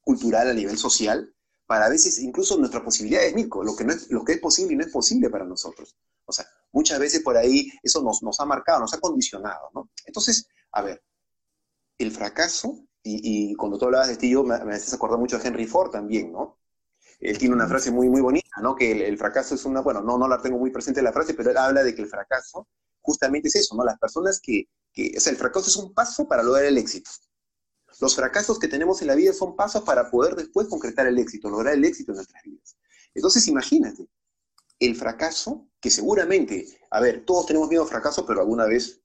Speaker 2: cultural, a nivel social, para a veces incluso nuestras posibilidades, Mirko, lo que, no es, lo que es posible y no es posible para nosotros. O sea, muchas veces por ahí eso nos, nos ha marcado, nos ha condicionado, ¿no? Entonces, a ver, el fracaso, y, cuando tú hablabas de tío, me, me haces acordar mucho de Henry Ford también, ¿no? Él tiene una frase muy, muy bonita, ¿no? Que el, fracaso es una, bueno, no, no la tengo muy presente la frase, pero él habla de que el fracaso justamente es eso, ¿no? Las personas que, que, o sea, el fracaso es un paso para lograr el éxito. Los fracasos que tenemos en la vida son pasos para poder después concretar el éxito, lograr el éxito en nuestras vidas. Entonces, imagínate, el fracaso, que seguramente, a ver, todos tenemos miedo al fracaso, pero alguna vez,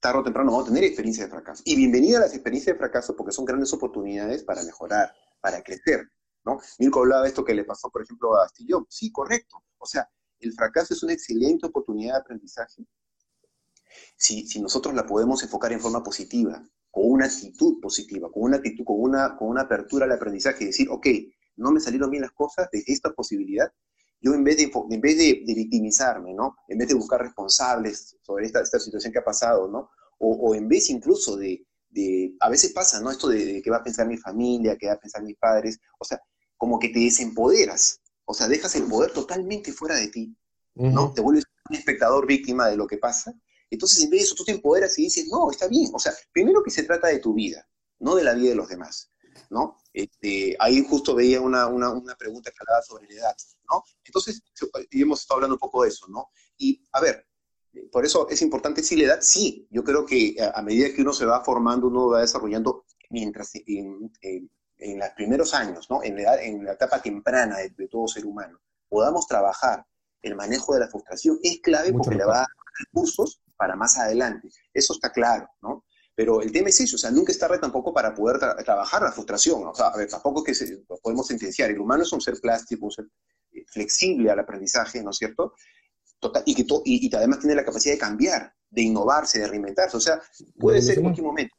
Speaker 2: tarde o temprano, vamos a tener experiencias de fracaso. Y bienvenida a las experiencias de fracaso porque son grandes oportunidades para mejorar, para crecer, ¿no? Mirko hablaba de esto que le pasó, por ejemplo, a Astillón. Sí, correcto. O sea, el fracaso es una excelente oportunidad de aprendizaje si, si nosotros la podemos enfocar en forma positiva, con una actitud positiva, con una actitud, con una, con una apertura al aprendizaje y decir, ok, no me salieron bien las cosas desde esta posibilidad, yo en vez de, en vez de, victimizarme, ¿no? En vez de buscar responsables sobre esta, esta situación que ha pasado, ¿no? O, o en vez incluso de, de, a veces pasa, ¿no? Esto de, que va a pensar mi familia, que va a pensar mis padres, o sea, como que te desempoderas, o sea, dejas el poder totalmente fuera de ti, ¿no? Te vuelves un espectador víctima de lo que pasa entonces, en vez de eso, tú te empoderas y dices, no, está bien. O sea, primero que se trata de tu vida, no de la vida de los demás, ¿no? Este, ahí justo veía una, pregunta que hablaba sobre la edad, ¿no? Entonces, y hemos estado hablando un poco de eso, ¿no? Y, a ver, por eso es importante decir la edad, sí, yo creo que a, medida que uno se va formando, uno va desarrollando, mientras en, los primeros años, ¿no? En la, en la etapa temprana de, todo ser humano, podamos trabajar el manejo de la frustración, es clave porque le va a dar recursos para más adelante. Eso está claro, ¿no? Pero el tema es eso, o sea, nunca es tarde tampoco para poder trabajar la frustración. O sea, a ver, tampoco que se, lo podemos sentenciar. El humano es un ser plástico, un ser eh, flexible al aprendizaje, ¿no es cierto? Total, y, que y, además tiene la capacidad de cambiar, de innovarse, de reinventarse. O sea, puede ser en cualquier momento.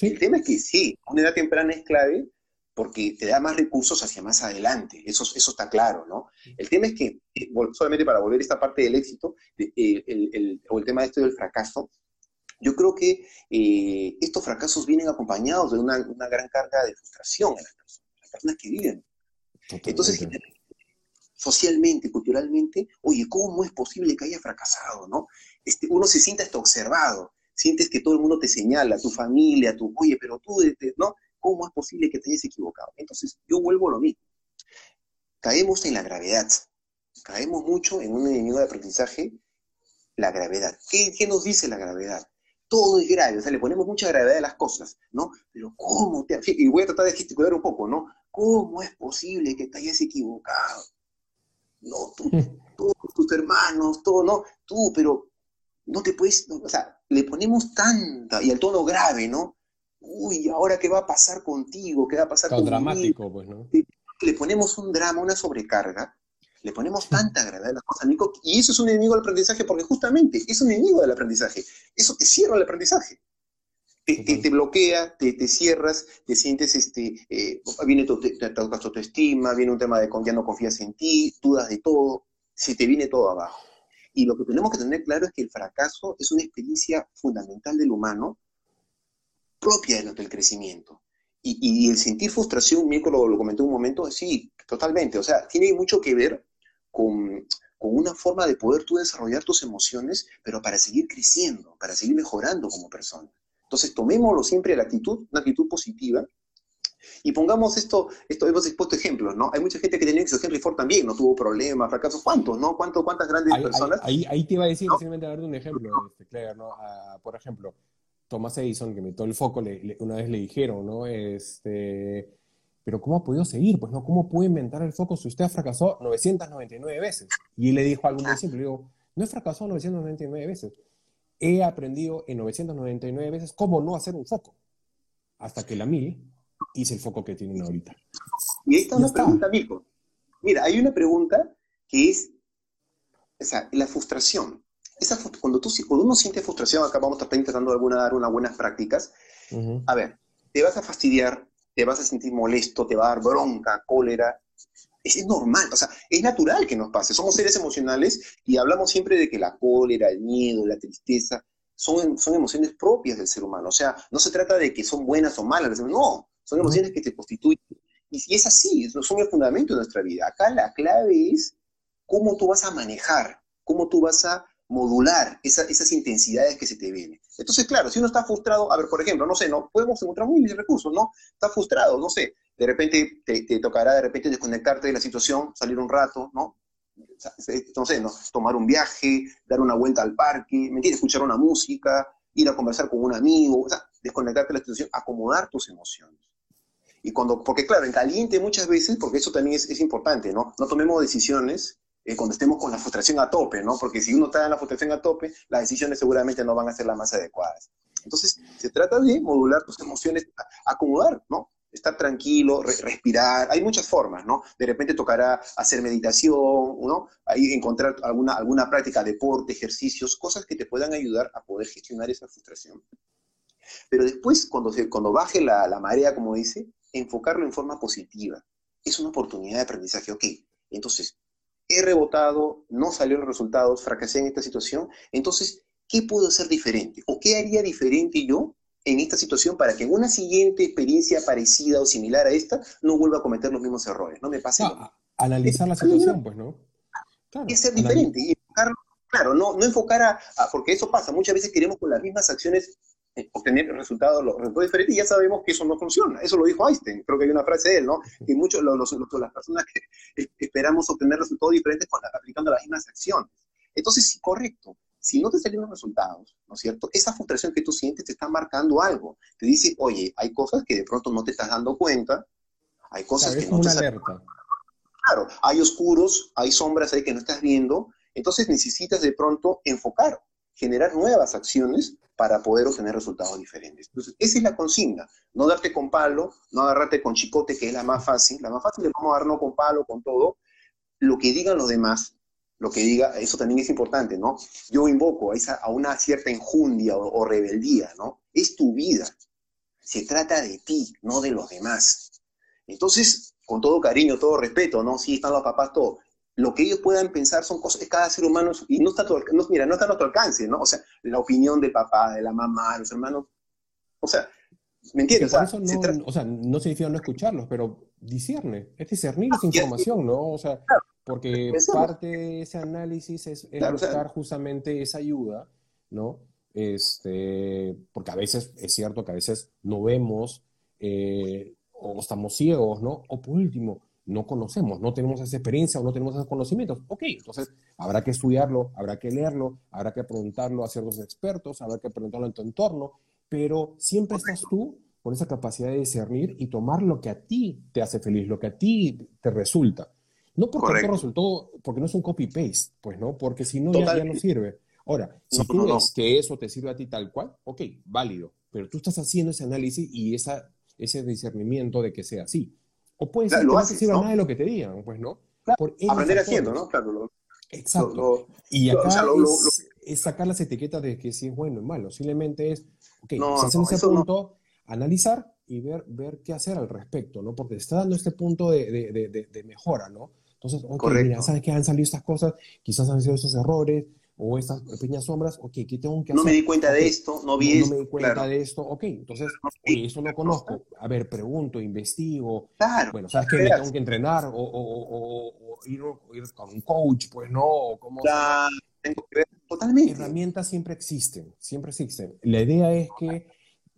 Speaker 2: El tema es que sí, una edad temprana es clave, porque te da más recursos hacia más adelante, eso, eso está claro, ¿no? El tema es que, eh, solamente para volver a esta parte del éxito, eh, el, o el tema de esto del fracaso, yo creo que eh, estos fracasos vienen acompañados de una, gran carga de frustración en las personas, las personas que viven. Entonces, socialmente, culturalmente, oye, ¿cómo es posible que haya fracasado, no? Este, uno se siente hasta observado, sientes que todo el mundo te señala, tu familia, tu, oye, pero tú, ¿no? ¿Cómo es posible que te hayas equivocado? Entonces, yo vuelvo a lo mismo. Caemos en la gravedad. Caemos mucho en un enemigo de aprendizaje, la gravedad. ¿Qué, nos dice la gravedad? Todo es grave, o sea, le ponemos mucha gravedad a las cosas, ¿no? Pero ¿cómo te... Y voy a tratar de gesticular un poco, ¿no? ¿Cómo es posible que te hayas equivocado? No, tú, todos tus hermanos, todo, ¿no? Tú, pero no te puedes, o sea, le ponemos tanta, y el tono grave, ¿no? uy, ¿ahora qué va a pasar contigo? ¿Qué va a pasar contigo?
Speaker 1: dramático, pues, ¿no?
Speaker 2: Le ponemos un drama, una sobrecarga, le ponemos tanta gravedad a las cosas, Nico, y eso es un enemigo del aprendizaje porque justamente es un enemigo del aprendizaje. Eso te cierra el aprendizaje. Te, bloquea, te, cierras, te sientes, este, eh, viene tu, te, te, tu autoestima, viene un tema de ya no confías en ti, dudas de todo, se te viene todo abajo. Y lo que tenemos que tener claro es que el fracaso es una experiencia fundamental del humano propia del crecimiento. Y, el sentir frustración, Mirko lo, lo comentó un momento, sí, totalmente. O sea, tiene mucho que ver con, una forma de poder tú desarrollar tus emociones, pero para seguir creciendo, para seguir mejorando como persona. Entonces, tomémoslo siempre la actitud, una actitud positiva, y pongamos esto, esto hemos expuesto ejemplos, ¿no? Hay mucha gente que tenía éxito, Henry Ford también no tuvo problemas, fracasos, ¿cuántos, no? ¿Cuántos, ¿Cuántas grandes personas?
Speaker 1: Ahí, ahí, te iba a decir, simplemente a darte un ejemplo, este, Claire, ¿no? Por ejemplo, Thomas Edison, que inventó el foco, una vez le dijeron, ¿no? Este, pero ¿cómo ha podido seguir? Pues no, ¿cómo puede inventar el foco si usted ha fracasado 999 veces? Y él le dijo algo muy simple, le digo, no he fracasado 999 veces, he aprendido en 999 veces cómo no hacer un foco, hasta que la mil hice el foco que tienen ahorita.
Speaker 2: Y ahí está una pregunta, amigo. Mira, hay una pregunta que es, o sea, la frustración. esa, cuando, tú, cuando uno siente frustración, acá vamos a estar intentando alguna, dar unas buenas prácticas, a ver, te vas a fastidiar, te vas a sentir molesto, te va a dar bronca, cólera, es, normal, o sea, es natural que nos pase, somos seres emocionales y hablamos siempre de que la cólera, el miedo, la tristeza, son, son emociones propias del ser humano, o sea, no se trata de que son buenas o malas, no, son emociones que te constituyen, y, es así, son el fundamento de nuestra vida. Acá la clave es cómo tú vas a manejar, cómo tú vas a modular esas intensidades que se te vienen. Entonces, claro, si uno está frustrado, a ver, por ejemplo, no sé, no podemos encontrar muy recursos, ¿no? Está frustrado, no sé, de repente te, tocará de repente desconectarte de la situación, salir un rato, ¿no? No sé, ¿no? tomar un viaje, dar una vuelta al parque, ¿me? Escuchar una música, ir a conversar con un amigo, o sea, desconectarte de la situación, acomodar tus emociones. Y cuando, porque claro, en caliente muchas veces, porque eso también es, es importante, ¿no? No tomemos decisiones eh, cuando estemos con la frustración a tope, ¿no? Porque si uno está en la frustración a tope, las decisiones seguramente no van a ser las más adecuadas. Entonces, se trata de modular tus emociones, acomodar, ¿no? Estar tranquilo, respirar, hay muchas formas, ¿no? De repente tocará hacer meditación, ¿no? Ahí encontrar alguna, alguna práctica, deporte, ejercicios, cosas que te puedan ayudar a poder gestionar esa frustración. Pero después, cuando, se, cuando baje la, la marea, como dice, enfocarlo en forma positiva. Es una oportunidad de aprendizaje, ok. Entonces, he rebotado, no salieron los resultados, fracasé en esta situación, entonces, ¿qué puedo hacer diferente? ¿O qué haría diferente yo en esta situación para que en una siguiente experiencia parecida o similar a esta no vuelva a cometer los mismos errores? No me pase.
Speaker 1: analizar la situación, pues, ¿no?
Speaker 2: Claro, es ser diferente y enfocarlo, claro, no, no enfocar a, porque eso pasa, muchas veces queremos con las mismas acciones obtener resultados, los resultados diferentes, y ya sabemos que eso no funciona. Eso lo dijo Einstein, creo que hay una frase de él, ¿no? Que muchos, los, las personas que esperamos obtener resultados diferentes aplicando las mismas acciones. Entonces, sí, correcto. Si no te salen los resultados, ¿no es cierto? Esa frustración que tú sientes te está marcando algo. Te dice, oye, hay cosas que de pronto no te estás dando cuenta, hay cosas que no te alerta. Claro, hay oscuros, hay sombras ahí que no estás viendo, entonces necesitas de pronto enfocar, generar nuevas acciones para poder obtener resultados diferentes. Entonces, esa es la consigna, no darte con palo, no agarrarte con chicote, que es la más fácil, la más fácil es vamos a darnos con palo, con todo, lo que digan los demás, lo que diga, eso también es importante, ¿no? Yo invoco a, esa, a una cierta enjundia o, rebeldía, ¿no? Es tu vida, se trata de ti, no de los demás. Entonces, con todo cariño, todo respeto, ¿no? Sí, están los papás, todo lo que ellos puedan pensar son cosas de cada ser humano y no está todo, no, mira, no está a nuestro alcance, ¿no? O sea, la opinión del papá, de la mamá, de los hermanos, o sea, ¿me entiendes?
Speaker 1: o, sea, no, o sea, no significa no escucharlos, pero discierne, es discernir esa información, ¿no? O sea, porque parte de ese análisis es, buscar justamente esa ayuda, ¿no? Este, porque a veces es cierto que a veces no vemos eh, o estamos ciegos, ¿no? O por último, no conocemos, no tenemos esa experiencia o no tenemos esos conocimientos. Ok, entonces habrá que estudiarlo, habrá que leerlo, habrá que preguntarlo a ciertos expertos, habrá que preguntarlo en tu entorno, pero siempre estás tú con esa capacidad de discernir y tomar lo que a ti te hace feliz, lo que a ti te resulta. No porque no resultó, porque no es un copy-paste, pues no, porque si no ya, no sirve. Ahora, si tú ves que eso te sirve a ti tal cual, ok, válido, pero tú estás haciendo ese análisis y esa, ese discernimiento de que sea así. O puede ser que no sirva nada de lo que te digan, pues, ¿no?
Speaker 2: aprender haciendo, ¿no? Claro.
Speaker 1: Exacto. y acá es, sacar las etiquetas de que si es bueno o malo. Simplemente es, ok, si hacemos ese punto, analizar y ver, ver qué hacer al respecto, ¿no? Porque te está dando este punto de, de, de, mejora, ¿no? Entonces, ok, mira, sabes que han salido estas cosas, quizás han sido esos errores, o estas pequeñas sombras, ok, ¿qué tengo que hacer?
Speaker 2: No me di cuenta de esto, no vi
Speaker 1: esto. No me di cuenta de esto, ok, entonces, eso no conozco. A ver, pregunto, investigo.
Speaker 2: Claro.
Speaker 1: Bueno, ¿sabes que Me tengo que entrenar o, o, o, ir, con un coach, pues no, ¿cómo
Speaker 2: claro, tengo que ver totalmente.
Speaker 1: Herramientas siempre existen, siempre existen. La idea es que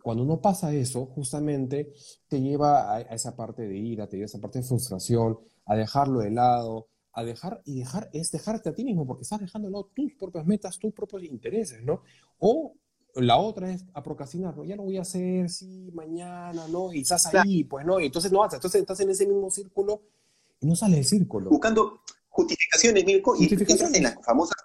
Speaker 1: cuando uno pasa eso, justamente te lleva a, a esa parte de ira, te lleva a esa parte de frustración, a dejarlo de lado, a dejar, y dejar es dejarte a ti mismo, porque estás dejando tus propias metas, tus propios intereses, ¿no? O la otra es a procrastinar, ¿no? Ya lo voy a hacer, sí, mañana, ¿no? Y estás ahí, pues, ¿no? Y entonces no haces, entonces estás en ese mismo círculo y no sale del círculo.
Speaker 2: Buscando justificaciones, Mirko, y entras en las famosas,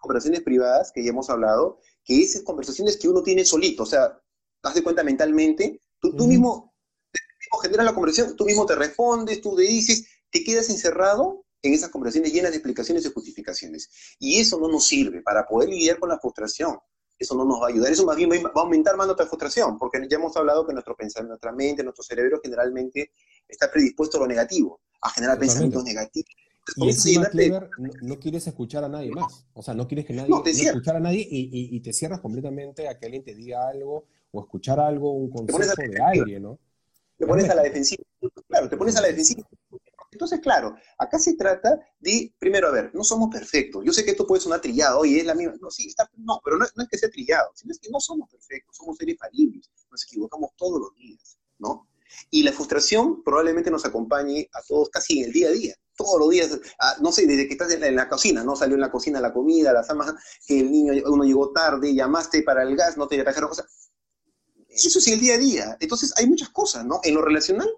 Speaker 2: conversaciones privadas que ya hemos hablado, que esas conversaciones que uno tiene solito, o sea, haz de cuenta mentalmente, tú, tú mismo, tú mismo generas la conversación, tú mismo te respondes, tú te dices, te quedas encerrado en esas conversaciones llenas de explicaciones y justificaciones. Y eso no nos sirve para poder lidiar con la frustración. Eso no nos va a ayudar. Eso más bien va a aumentar más nuestra frustración, porque ya hemos hablado que nuestro pensamiento, nuestra mente, nuestro cerebro generalmente está predispuesto a lo negativo, a generar pensamientos negativos.
Speaker 1: Y encima, Clever, no, quieres escuchar a nadie más. O sea, no quieres que nadie no, escuchar a nadie y, y, te cierras completamente a que alguien te diga algo o escuchar algo, un consejo de aire, ¿no?
Speaker 2: Te pones a la defensiva. Claro, te pones a la defensiva. Entonces, claro, acá se trata de, primero, a ver, no somos perfectos. Yo sé que esto puede sonar trillado, oye, es la misma. No, sí, está, no, pero no, es que sea trillado, sino es que no somos perfectos, somos seres falibles, nos equivocamos todos los días, ¿no? Y la frustración probablemente nos acompañe a todos casi en el día a día todos los días, ah, no sé, desde que estás en la, cocina, ¿no? Salió en la cocina la comida, las amas, que el niño, uno llegó tarde, llamaste para el gas, no te trajeron cosas. Eso es el día a día. Entonces, hay muchas cosas, ¿no? En lo relacional,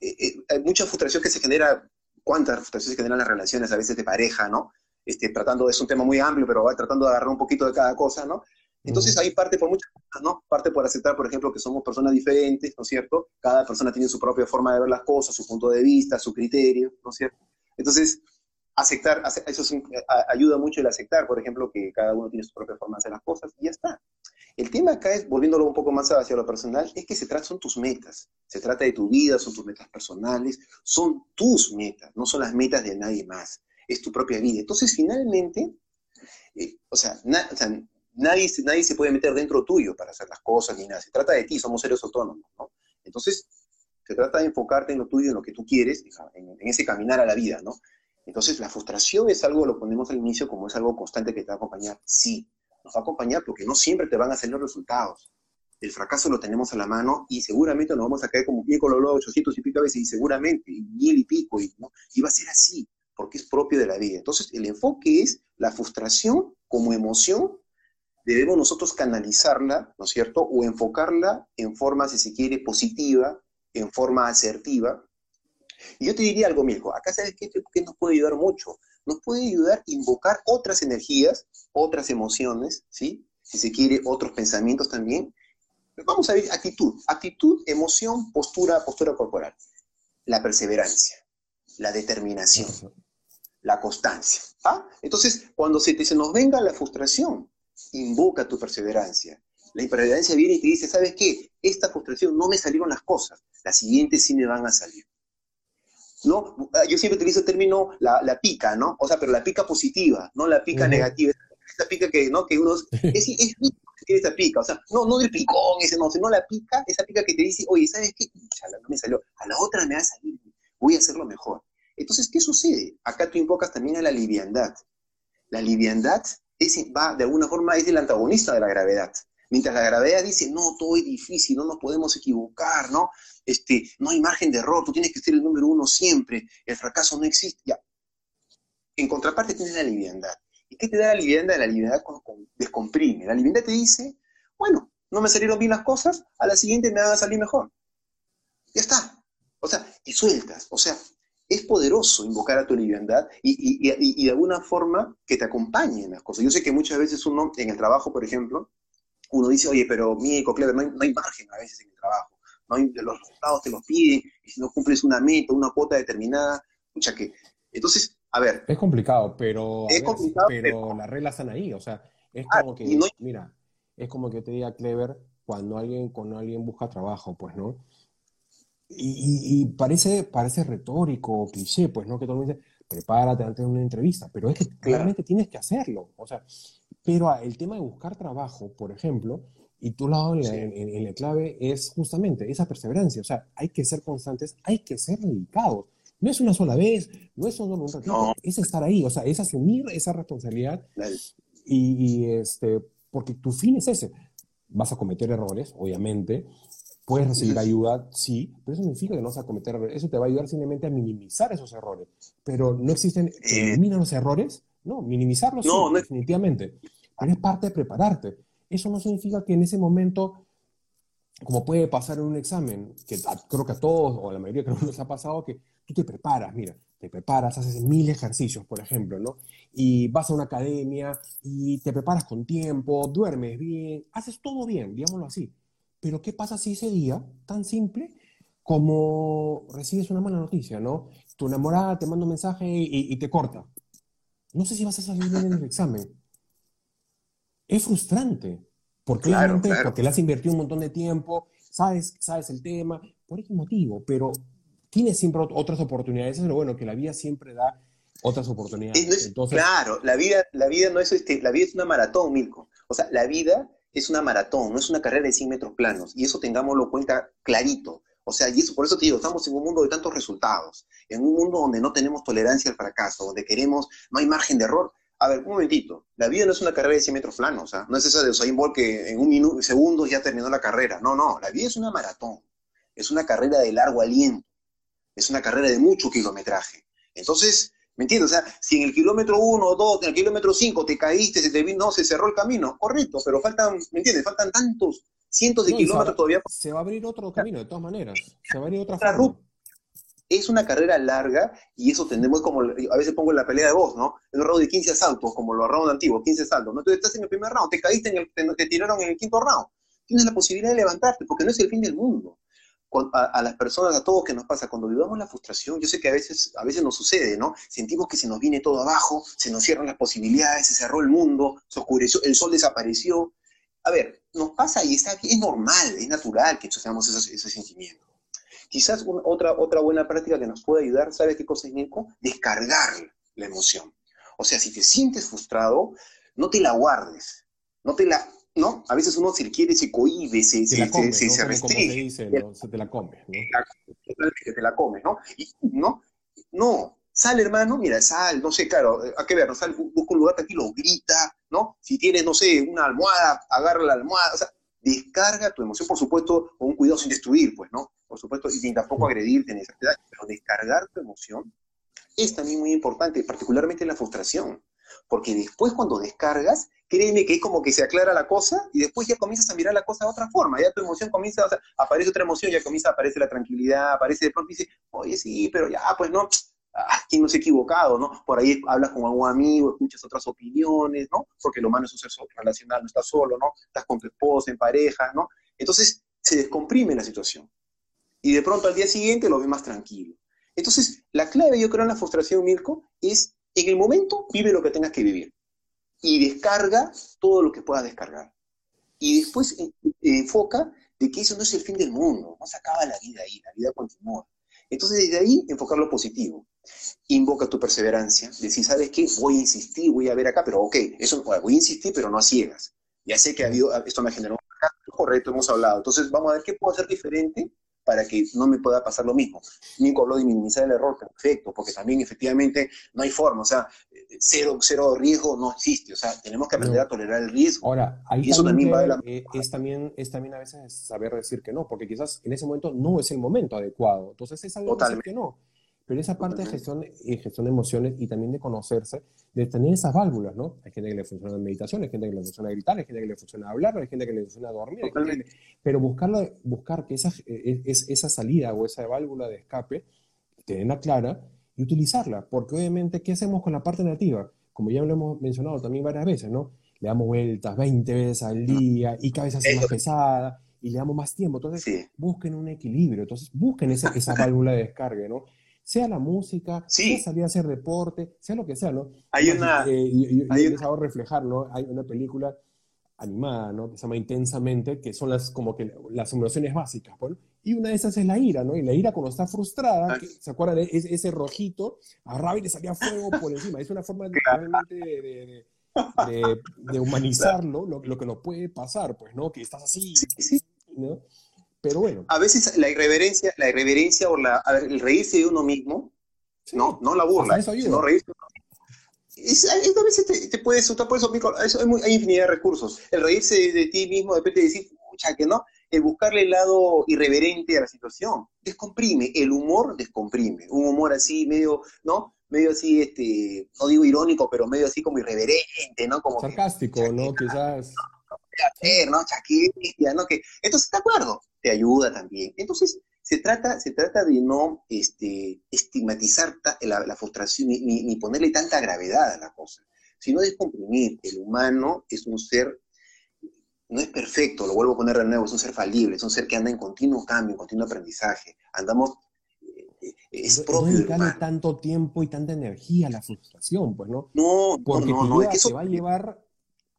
Speaker 2: eh, eh, hay mucha frustración que se genera, cuántas frustraciones se generan las relaciones a veces de pareja, ¿no? Este, tratando, es un tema muy amplio, pero va tratando de agarrar un poquito de cada cosa, ¿no? Entonces hay parte por muchas cosas, ¿no? Parte por aceptar, por ejemplo, que somos personas diferentes, ¿no es cierto? Cada persona tiene su propia forma de ver las cosas, su punto de vista, su criterio, ¿no es cierto? Entonces, aceptar, eso ayuda mucho el aceptar, por ejemplo, que cada uno tiene su propia forma de hacer las cosas y ya está. El tema acá es, volviéndolo un poco más hacia lo personal, es que se trata, son tus metas, se trata de tu vida, son tus metas personales, son tus metas, no son las metas de nadie más, es tu propia vida. Entonces, finalmente, eh, o, sea, nadie, nadie se puede meter dentro tuyo para hacer las cosas ni nada, se trata de ti, somos seres autónomos, ¿no? Entonces, se trata de enfocarte en lo tuyo, en lo que tú quieres, en ese caminar a la vida, ¿no? Entonces, la frustración es algo, lo ponemos al inicio como es algo constante que te va a acompañar. Sí, nos va a acompañar porque no siempre te van a hacer los resultados. El fracaso lo tenemos a la mano y seguramente nos vamos a caer como pie con los 800 y pico veces y seguramente, mil y pico, y, ¿no? y va a ser así, porque es propio de la vida. Entonces, el enfoque es la frustración como emoción, debemos nosotros canalizarla, ¿no es cierto? O enfocarla en forma, si se quiere, positiva, en forma asertiva, y yo te diría algo, Mirko, acá sabes qué, qué nos puede ayudar mucho. Nos puede ayudar a invocar otras energías, otras emociones, ¿sí? Si se quiere, otros pensamientos también. vamos a ver actitud. Actitud, emoción, postura, postura corporal. La perseverancia, la determinación, la constancia. ¿ah? Entonces, cuando se, te, se nos venga la frustración, invoca tu perseverancia. La perseverancia viene y te dice, ¿sabes qué? Esta frustración no me salieron las cosas, las siguientes sí me van a salir. ¿No? Ah, yo siempre utilizo el término la, pica, ¿no? O sea, pero la pica positiva, no la pica negativa. Esa pica que, ¿no? Que uno... Es, es esa pica, o sea, no, no del picón ese, no, sino la pica, esa pica que te dice, oye, ¿sabes qué? no me salió, a la otra me va a salir, voy a hacerlo mejor. Entonces, ¿qué sucede? Acá tú invocas también a la liviandad. La liviandad es, va, de alguna forma, es el antagonista de la gravedad. Mientras la gravedad dice, no, todo es difícil, no nos podemos equivocar, ¿no? Este, no hay margen de error, tú tienes que ser el número uno siempre, el fracaso no existe. Ya. En contraparte tienes la liviandad. ¿Y qué te da la liviandad? La liviandad descomprime. La liviandad te dice, bueno, no me salieron bien las cosas, a la siguiente me van a salir mejor. Ya está. O sea, y sueltas. O sea, es poderoso invocar a tu liviandad y, y, de alguna forma que te acompañe en las cosas. Yo sé que muchas veces uno, en el trabajo, por ejemplo, uno dice, oye, pero mi Clever, no hay, no hay margen a veces en el trabajo los resultados te los piden, y si no cumples una meta, una cuota determinada, escucha que... Entonces, a ver...
Speaker 1: Es complicado, pero, pero, las reglas están ahí, o sea, es ah, como que, mira, es como que te diga Clever cuando alguien, cuando alguien busca trabajo, pues, ¿no? Y, parece, parece retórico, cliché, pues, ¿no? Que todo el mundo dice, prepárate antes de una entrevista, pero es que claramente tienes que hacerlo, o sea, pero el tema de buscar trabajo, por ejemplo, y tú lo en, en, la clave es justamente esa perseverancia. O sea, hay que ser constantes, hay que ser dedicados. No es una sola vez, no es solo un ratito, es estar ahí, o sea, es asumir esa responsabilidad. Y, este, porque tu fin es ese. Vas a cometer errores, obviamente. Puedes recibir ayuda, sí, pero eso no significa que no vas a cometer errores. Eso te va a ayudar simplemente a minimizar esos errores. Pero no existen, eh, eliminan los errores, no, minimizarlos, no, sí, definitivamente. Pero es parte de prepararte eso no significa que en ese momento, como puede pasar en un examen, que creo que a todos o a la mayoría creo que nos ha pasado, que tú te preparas, mira, te preparas, haces mil ejercicios, por ejemplo, ¿no? Y vas a una academia y te preparas con tiempo, duermes bien, haces todo bien, digámoslo así. Pero ¿qué pasa si ese día, tan simple, como recibes una mala noticia, ¿no? tu enamorada te manda un mensaje y, te corta. No sé si vas a salir bien en el examen. Es frustrante. Porque, porque le has invertido un montón de tiempo, sabes, sabes el tema, por ese motivo, pero tienes siempre otras oportunidades. Eso es lo bueno, que la vida siempre da otras oportunidades.
Speaker 2: claro, la vida, la vida no es este, la vida es una maratón, Milko. O sea, la vida es una maratón, no es una carrera de 100 metros planos. Y eso tengámoslo en cuenta clarito. O sea, y eso por eso te digo, estamos en un mundo de tantos resultados, en un mundo donde no tenemos tolerancia al fracaso, donde queremos, no hay margen de error. A ver, un momentito, la vida no es una carrera de 100 metros planos, o sea, no es esa de Usain Bolt que en un minuto, segundo ya terminó la carrera. No, no, la vida es una maratón, es una carrera de largo aliento, es una carrera de mucho kilometraje. Entonces, ¿Me entiendes? O sea, si en el kilómetro 1 o 2, en el kilómetro 5 te caíste, se te vino, no, se cerró el camino, correcto, pero faltan, ¿me entiendes? Faltan tantos cientos de kilómetros todavía.
Speaker 1: Se va a abrir otro camino, de todas maneras. Se va a abrir otra forma.
Speaker 2: Es una carrera larga y eso tendemos como, a veces pongo en la pelea de voz, ¿no? En un round de 15 asaltos, como los rounds antiguos, 15 asaltos. ¿no? Entonces estás en el primer round, te caíste, en el, te tiraron en el quinto round. Tienes la posibilidad de levantarte, porque no es el fin del mundo a, las personas, a todos que nos pasa, cuando vivamos la frustración, yo sé que a veces, a veces nos sucede, ¿no? Sentimos que se nos viene todo abajo, se nos cierran las posibilidades, se cerró el mundo, se oscureció, el sol desapareció. A ver, nos pasa y está es normal, es natural que tengamos ese, ese sentimiento. Quizás otra, otra buena práctica que nos puede ayudar, ¿sabes qué cosa es, Nico? Descargar la emoción. O sea, si te sientes frustrado, no te la guardes, no te la ¿no? A veces uno se quiere, se cohíbe, se, se, se, restringe.
Speaker 1: se te la comes, ¿no?
Speaker 2: Totalmente, te la comes, ¿no? Y, ¿no? No, sal, hermano, mira, sal, no sé, claro, a qué ver, ¿no? Sal, busca un lugar tranquilo, grita, ¿no? Si tienes, no sé, una almohada, agarra la almohada, o sea, descarga tu emoción, por supuesto, con un cuidado sin destruir, pues, ¿no? Por supuesto, y sin tampoco agredirte ni esa pero descargar tu emoción es también muy importante, particularmente en la frustración, porque después cuando descargas, créeme que es como que se aclara la cosa y después ya comienzas a mirar la cosa de otra forma, ya tu emoción comienza, o sea, aparece otra emoción, ya comienza a aparecer la tranquilidad, aparece de pronto y dice, oye, sí, pero ya, pues no, ¿quién no se ha equivocado, no? Por ahí hablas con algún amigo, escuchas otras opiniones, ¿no? Porque lo humano es un ser relacional, no estás solo, ¿no? Estás con tu esposa, en pareja, ¿no? Entonces se descomprime la situación. Y de pronto al día siguiente lo ves más tranquilo. Entonces, la clave, yo creo, en la frustración, Mirko, es en el momento vive lo que tengas que vivir y descarga todo lo que puedas descargar. Y después eh, enfoca de que eso no es el fin del mundo, no se acaba la vida ahí, la vida continúa. Entonces desde ahí enfocar lo positivo. Invoca tu perseverancia, decir, ¿sabes qué? Voy a insistir, voy a ver acá, pero ok, eso voy a insistir, pero no a ciegas. Ya sé que ha habido, esto me generó un correcto, hemos hablado. Entonces vamos a ver qué puedo hacer diferente para que no me pueda pasar lo mismo. Nico habló de minimizar el error, perfecto, porque también efectivamente no hay forma, o sea, cero, cero riesgo no existe, o sea, tenemos que aprender a tolerar el riesgo.
Speaker 1: Ahora, ahí eso también, eh, es, también, es también a veces saber decir que no, porque quizás en ese momento no es el momento adecuado, entonces es algo que no. Pero esa parte de gestión, y gestión de emociones y también de conocerse, de tener esas válvulas, ¿no? Hay gente que le funciona la meditación, hay gente que le funciona gritar, hay gente que le funciona hablar, hay gente que le funciona dormir. pero buscarlo, buscar que esa, e, es, esa salida o esa válvula de escape, tenerla clara y utilizarla. Porque obviamente, ¿qué hacemos con la parte negativa? Como ya lo hemos mencionado también varias veces, ¿no? Le damos vueltas 20 veces al día y cada vez hace más pesada y le damos más tiempo. Entonces, busquen un equilibrio. Entonces, busquen esa, esa válvula de descarga, ¿no? Sea la música, sea salir a hacer deporte, sea lo que sea, ¿no?
Speaker 2: Hay una...
Speaker 1: Eh, hay he reflejar, ¿no? Hay una película animada, ¿no? Que se llama Intensamente, que son las, como que las emociones básicas, ¿no? Y una de esas es la ira, ¿no? Y la ira cuando está frustrada, ah. ¿se acuerdan? de ese rojito, a y le salía fuego por encima. Es una forma de, de, de, de humanizarlo, lo, lo, que nos puede pasar, pues, ¿no? Que estás así, ¿no? Pero bueno.
Speaker 2: A veces la irreverencia, la irreverencia o la, a ver, el reírse de uno mismo, no, no la burla, no reírse es, a veces te, te puede asustar por eso, eso hay, hay, infinidad de recursos. El reírse de, ti mismo, de repente decir, mucha que no, el buscarle el lado irreverente a la situación, descomprime, el humor descomprime, un humor así medio, ¿no? Medio así, este, no digo irónico, pero medio así como irreverente, ¿no? Como
Speaker 1: Sarcástico, ¿no? Quizás
Speaker 2: hacer, ¿no? Chaquetia, ¿no? Que, entonces, de acuerdo, te ayuda también. Entonces, se trata, se trata de no este, estigmatizar la, frustración ni, ponerle tanta gravedad a la cosa, sino de comprimir. El humano es un ser, no es perfecto, lo vuelvo a poner de nuevo, es un ser falible, es un ser que anda en continuo cambio, en continuo aprendizaje. Andamos,
Speaker 1: es propio. No tanto tiempo y tanta energía a la frustración, pues, ¿no?
Speaker 2: No,
Speaker 1: Porque
Speaker 2: no, no,
Speaker 1: es que eso... te va a llevar,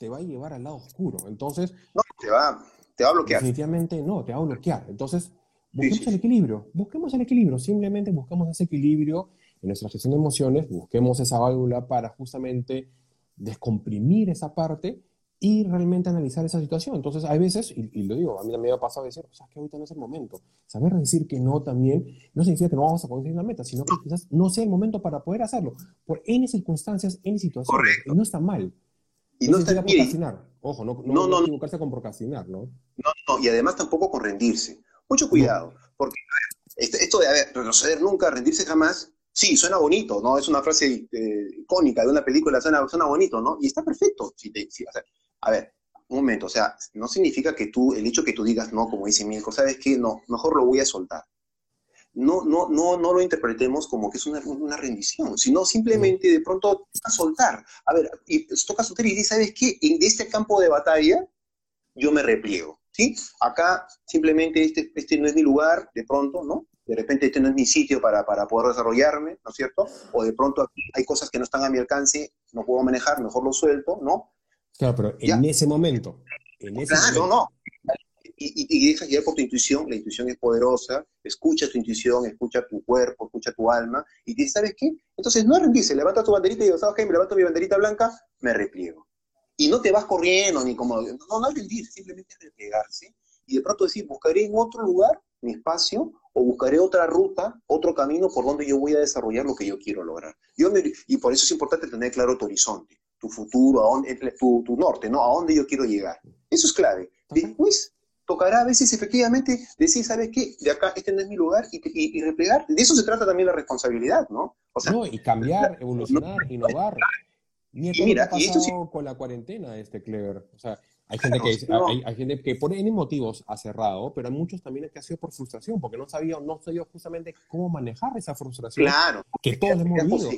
Speaker 1: te va a llevar al lado oscuro. Entonces.
Speaker 2: No, te va, te va a bloquear.
Speaker 1: Definitivamente no, te va a bloquear. Entonces, busquemos el equilibrio. Busquemos el equilibrio. Simplemente buscamos ese equilibrio en nuestra gestión de emociones, busquemos esa válvula para justamente descomprimir esa parte y realmente analizar esa situación. Entonces, hay veces, y, lo digo, a mí también me ha pasado decir, o sea, que ahorita no es el momento. Saber decir que no también no significa que no vamos a conseguir la meta, sino que quizás no sea el momento para poder hacerlo, por N circunstancias, N situaciones. Correcto. Y no está mal.
Speaker 2: Y no, está
Speaker 1: bien. procrastinar. Ojo, no, no, no, equivocarse con procrastinar, ¿no?
Speaker 2: No, no, y además tampoco con rendirse. Mucho cuidado, porque esto de haber retroceder nunca, rendirse jamás, sí, suena bonito, ¿no? Es una frase eh, icónica de una película, suena, suena bonito, ¿no? Y está perfecto. Si te, si, a ver, un momento, o sea, no significa que tú, el hecho que tú digas no, como dice Milko, ¿sabes qué? No, mejor lo voy a soltar. No, no, no, no lo interpretemos como que es una, una rendición, sino simplemente de pronto a soltar. A ver, y toca soltar y dices, ¿sabes qué? En este campo de batalla yo me repliego, ¿sí? Acá simplemente este, este no es mi lugar, de pronto, ¿no? De repente este no es mi sitio para, para poder desarrollarme, ¿no es cierto? O de pronto aquí hay cosas que no están a mi alcance, no puedo manejar, mejor lo suelto, ¿no?
Speaker 1: Claro, pero en ese momento. En ese
Speaker 2: claro, no. Y, y, dejas guiar por tu intuición, la intuición es poderosa, escucha tu intuición, escucha tu cuerpo, escucha tu alma, y dices, ¿sabes qué? Entonces no rendirse, levanta tu banderita y digo, ¿sabes qué? Me levanto mi banderita blanca, me repliego. Y no te vas corriendo, ni como, no, no rendirse, simplemente replegarse, y de pronto decir, buscaré en otro lugar mi espacio, o buscaré otra ruta, otro camino por donde yo voy a desarrollar lo que yo quiero lograr. Yo y por eso es importante tener claro tu horizonte tu futuro, a dónde, tu, tu, norte, ¿no? A dónde yo quiero llegar. Eso es clave. Después tocará a veces efectivamente decir, ¿sabes qué? De acá este no es mi lugar y, y, replegar. De eso se trata también la responsabilidad, ¿no?
Speaker 1: O sea, no, y cambiar, evolucionar, innovar. y mira, y esto sí... con la cuarentena, este Clever. O sea, hay gente, que, hay, hay, gente que por N motivos ha cerrado, pero hay muchos también que ha sido por frustración, porque no sabía, no sabía justamente cómo manejar esa frustración.
Speaker 2: Claro.
Speaker 1: Que todos hemos vivido.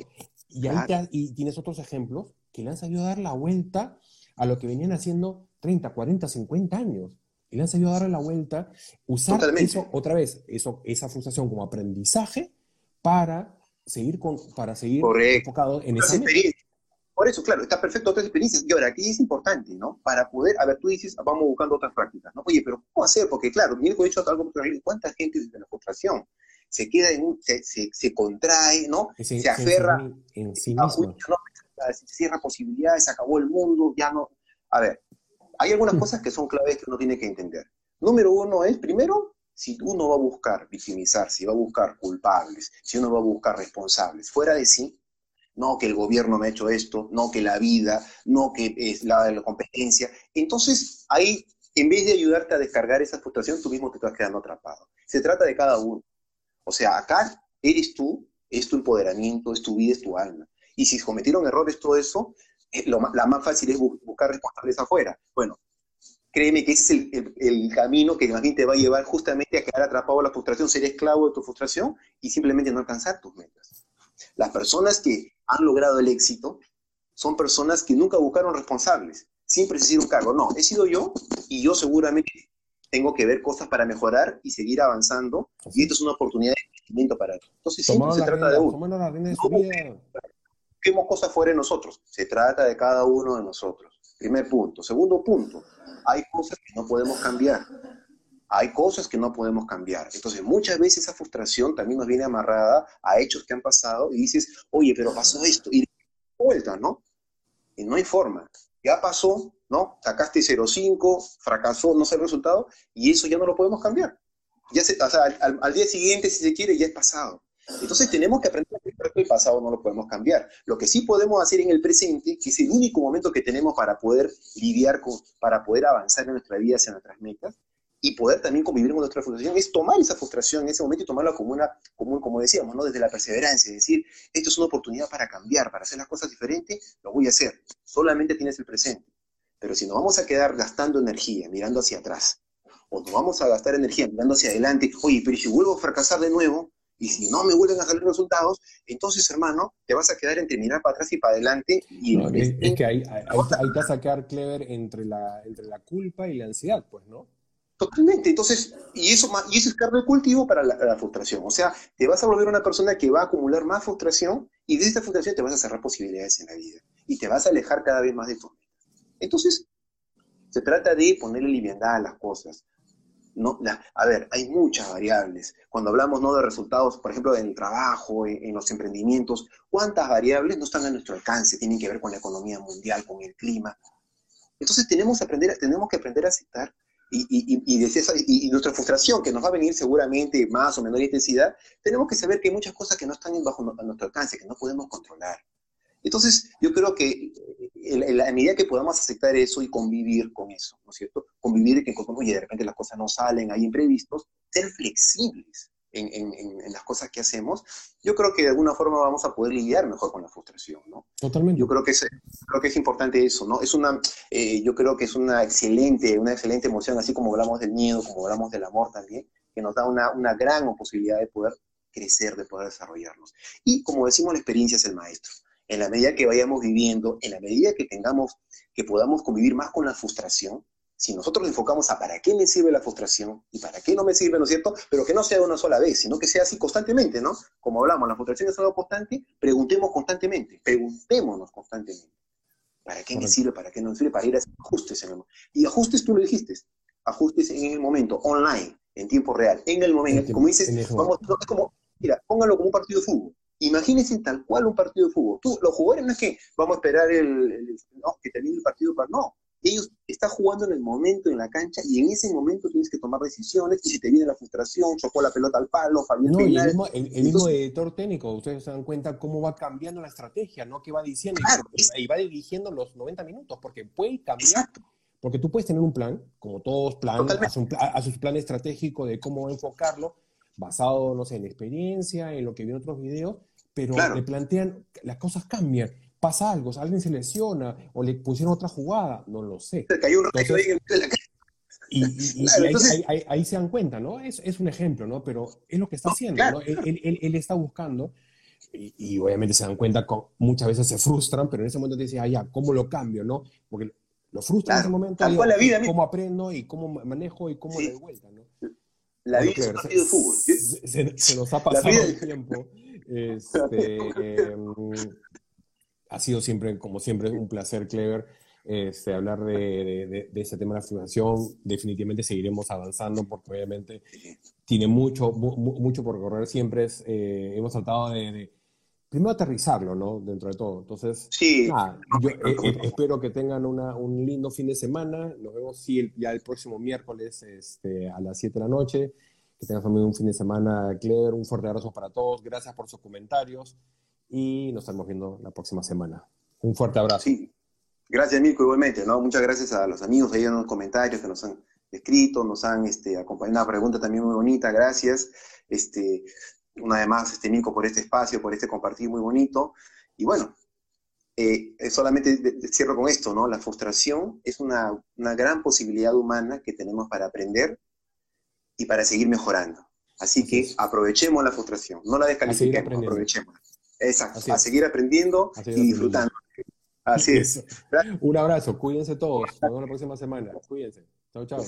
Speaker 1: Y, ahí y tienes otros ejemplos que le han sabido dar la vuelta a lo que venían haciendo 30, 40, 50 años. Y le han sabido dar la vuelta, usar eso otra vez, eso, esa frustración como aprendizaje para seguir, con, para seguir enfocado en esa
Speaker 2: Por eso, claro, está perfecto otras experiencias. Y ahora, aquí es importante, ¿no? Para poder, a ver, tú dices, vamos buscando otras prácticas, ¿no? Oye, pero ¿cómo hacer? Porque, claro, he hecho algo, ¿cuánta gente desde la frustración se queda en un, se, se, contrae, ¿no? Se, aferra
Speaker 1: en sí mismo
Speaker 2: se cierra posibilidades, se acabó el mundo, ya no. A ver, hay algunas cosas que son claves que uno tiene que entender. Número uno es, primero, si uno va a buscar victimizarse, si va a buscar culpables, si uno va a buscar responsables, fuera de sí, no que el gobierno me ha hecho esto, no que la vida, no que es la, la competencia, entonces ahí, en vez de ayudarte a descargar esa frustración, tú mismo te estás quedando atrapado. Se trata de cada uno. O sea, acá eres tú, es tu empoderamiento, es tu vida, es tu alma. Y si cometieron errores, todo eso, lo, la más fácil es buscar responsables afuera. Bueno, créeme que ese es el, el, camino que más bien te va a llevar justamente a quedar atrapado en la frustración, ser esclavo de tu frustración y simplemente no alcanzar tus metas. Las personas que han logrado el éxito son personas que nunca buscaron responsables, siempre se hicieron cargo. No, he sido yo y yo seguramente tengo que ver cosas para mejorar y seguir avanzando y esto es una oportunidad de crecimiento para ti. Entonces siempre se trata de uno busquemos cosas fuera de nosotros. Se trata de cada uno de nosotros. Primer punto. Segundo punto, hay cosas que no podemos cambiar. Hay cosas que no podemos cambiar. Entonces, muchas veces esa frustración también nos viene amarrada a hechos que han pasado y dices, oye, pero pasó esto. Y vuelta, ¿no? Y no hay forma. Ya pasó, ¿no? Sacaste 0,5, fracasó, no sé el resultado, y eso ya no lo podemos cambiar. Ya se, o sea, al, al día siguiente, si se quiere, ya es pasado. Entonces tenemos que aprender que el pasado no lo podemos cambiar. Lo que sí podemos hacer en el presente, que es el único momento que tenemos para poder lidiar con, para poder avanzar en nuestra vida hacia nuestras metas y poder también convivir con nuestra frustración, es tomar esa frustración en ese momento y tomarla como una, como, como decíamos, ¿no? desde la perseverancia, es decir, esto es una oportunidad para cambiar, para hacer las cosas diferentes, lo voy a hacer. Solamente tienes el presente. Pero si nos vamos a quedar gastando energía mirando hacia atrás, o nos vamos a gastar energía mirando hacia adelante, oye, pero si vuelvo a fracasar de nuevo, y si no me vuelven a salir resultados, entonces, hermano, te vas a quedar entre mirar para atrás y para adelante. Y
Speaker 1: es, que ahí, ahí, te vas a quedar clever entre la, entre la culpa y la ansiedad, pues, ¿no?
Speaker 2: Totalmente. Entonces, y eso, y eso es carne de cultivo para la, frustración. O sea, te vas a volver una persona que va a acumular más frustración y de esta frustración te vas a cerrar posibilidades en la vida y te vas a alejar cada vez más de tu Entonces, se trata de ponerle liviandad a las cosas. No, a ver, hay muchas variables. Cuando hablamos ¿no? de resultados, por ejemplo, en el trabajo, en, los emprendimientos, ¿cuántas variables no están a nuestro alcance? Tienen que ver con la economía mundial, con el clima. Entonces tenemos, aprender, tenemos que aprender a aceptar y, y, y, nuestra frustración, que nos va a venir seguramente más o menor intensidad, tenemos que saber que hay muchas cosas que no están bajo nuestro alcance, que no podemos controlar. Entonces, yo creo que en la medida que podamos aceptar eso y convivir con eso, ¿no es cierto? Convivir y que, oye, de repente las cosas no salen, hay imprevistos, ser flexibles en, en, las cosas que hacemos, yo creo que de alguna forma vamos a poder lidiar mejor con la frustración, ¿no?
Speaker 1: Totalmente.
Speaker 2: Yo creo que es, creo que es importante eso, ¿no? Es una, eh, yo creo que es una excelente, una excelente emoción, así como hablamos del miedo, como hablamos del amor también, que nos da una, una gran posibilidad de poder crecer, de poder desarrollarnos. Y como decimos, la experiencia es el maestro en la medida que vayamos viviendo, en la medida que tengamos, que podamos convivir más con la frustración, si nosotros nos enfocamos a para qué me sirve la frustración y para qué no me sirve, ¿no es cierto? Pero que no sea una sola vez, sino que sea así constantemente, ¿no? Como hablamos, la frustración es algo constante, preguntemos constantemente, preguntémonos constantemente. ¿Para qué me sirve? ¿Para qué no me sirve? Para ir a hacer ajustes. En el, y ajustes, tú lo dijiste, ajustes en el momento, online, en tiempo real, en el momento. como dices, vamos, es como, mira, póngalo como un partido de fútbol. Imagínense tal cual un partido de fútbol. Tú, los jugadores no es que vamos a esperar el, no, que termine el partido para no. Ellos están jugando en el momento en la cancha y en ese momento tienes que tomar decisiones y si te viene la frustración, chocó la pelota al palo, Fabián
Speaker 1: No, el mismo, el, mismo editor técnico, ustedes se dan cuenta cómo va cambiando la estrategia, ¿no? Que va diciendo y, va dirigiendo los 90 minutos, porque puede cambiar. Porque tú puedes tener un plan, como todos plan, a su plan estratégico de cómo enfocarlo, basado, no sé, en experiencia, en lo que vi en otros videos, pero le plantean, las cosas cambian, pasa algo, alguien se lesiona o le pusieron otra jugada, no lo sé.
Speaker 2: Se cayó un rayo ahí en la
Speaker 1: y, y, ahí, se dan cuenta, ¿no? Es, es, un ejemplo, ¿no? Pero es lo que está haciendo, ¿no? Él, él, él, está buscando y, obviamente se dan cuenta, con, muchas veces se frustran, pero en ese momento te dicen, ah, ya, ¿cómo lo cambio, no? Porque lo frustra en ese momento, la vida, cómo aprendo y cómo manejo y cómo le doy vuelta, ¿no?
Speaker 2: La vida es un partido de fútbol.
Speaker 1: Se, se, nos ha pasado el tiempo. Este, em, ha sido siempre, como siempre, un placer, Clever, este, hablar de, de, ese tema de la filmación. Definitivamente seguiremos avanzando porque obviamente tiene mucho, mucho por correr. Siempre es, eh, hemos tratado de, primero aterrizarlo, ¿no? Dentro de todo. Entonces,
Speaker 2: sí.
Speaker 1: yo eh, eh, espero que tengan una, un lindo fin de semana. Nos vemos sí, ya el próximo miércoles este, a las 7 de la noche. Que tengas también un fin de semana, Claire. Un fuerte abrazo para todos. Gracias por sus comentarios. Y nos estamos viendo la próxima semana. Un fuerte abrazo.
Speaker 2: Sí. Gracias, Mirko, igualmente. ¿no? Muchas gracias a los amigos ahí en los comentarios que nos han escrito, nos han este, acompañado. Una pregunta también muy bonita, gracias. Este, una vez más, este, Mirko, por este espacio, por este compartir muy bonito. Y bueno, eh, solamente cierro con esto, ¿no? La frustración es una, una gran posibilidad humana que tenemos para aprender y para seguir mejorando. Así que aprovechemos la frustración, no la descalifiquemos, aprovechemos. Exacto, a seguir aprendiendo y disfrutando. Así es.
Speaker 1: Un abrazo, cuídense todos. Nos vemos la próxima semana. Cuídense. Chao, chao.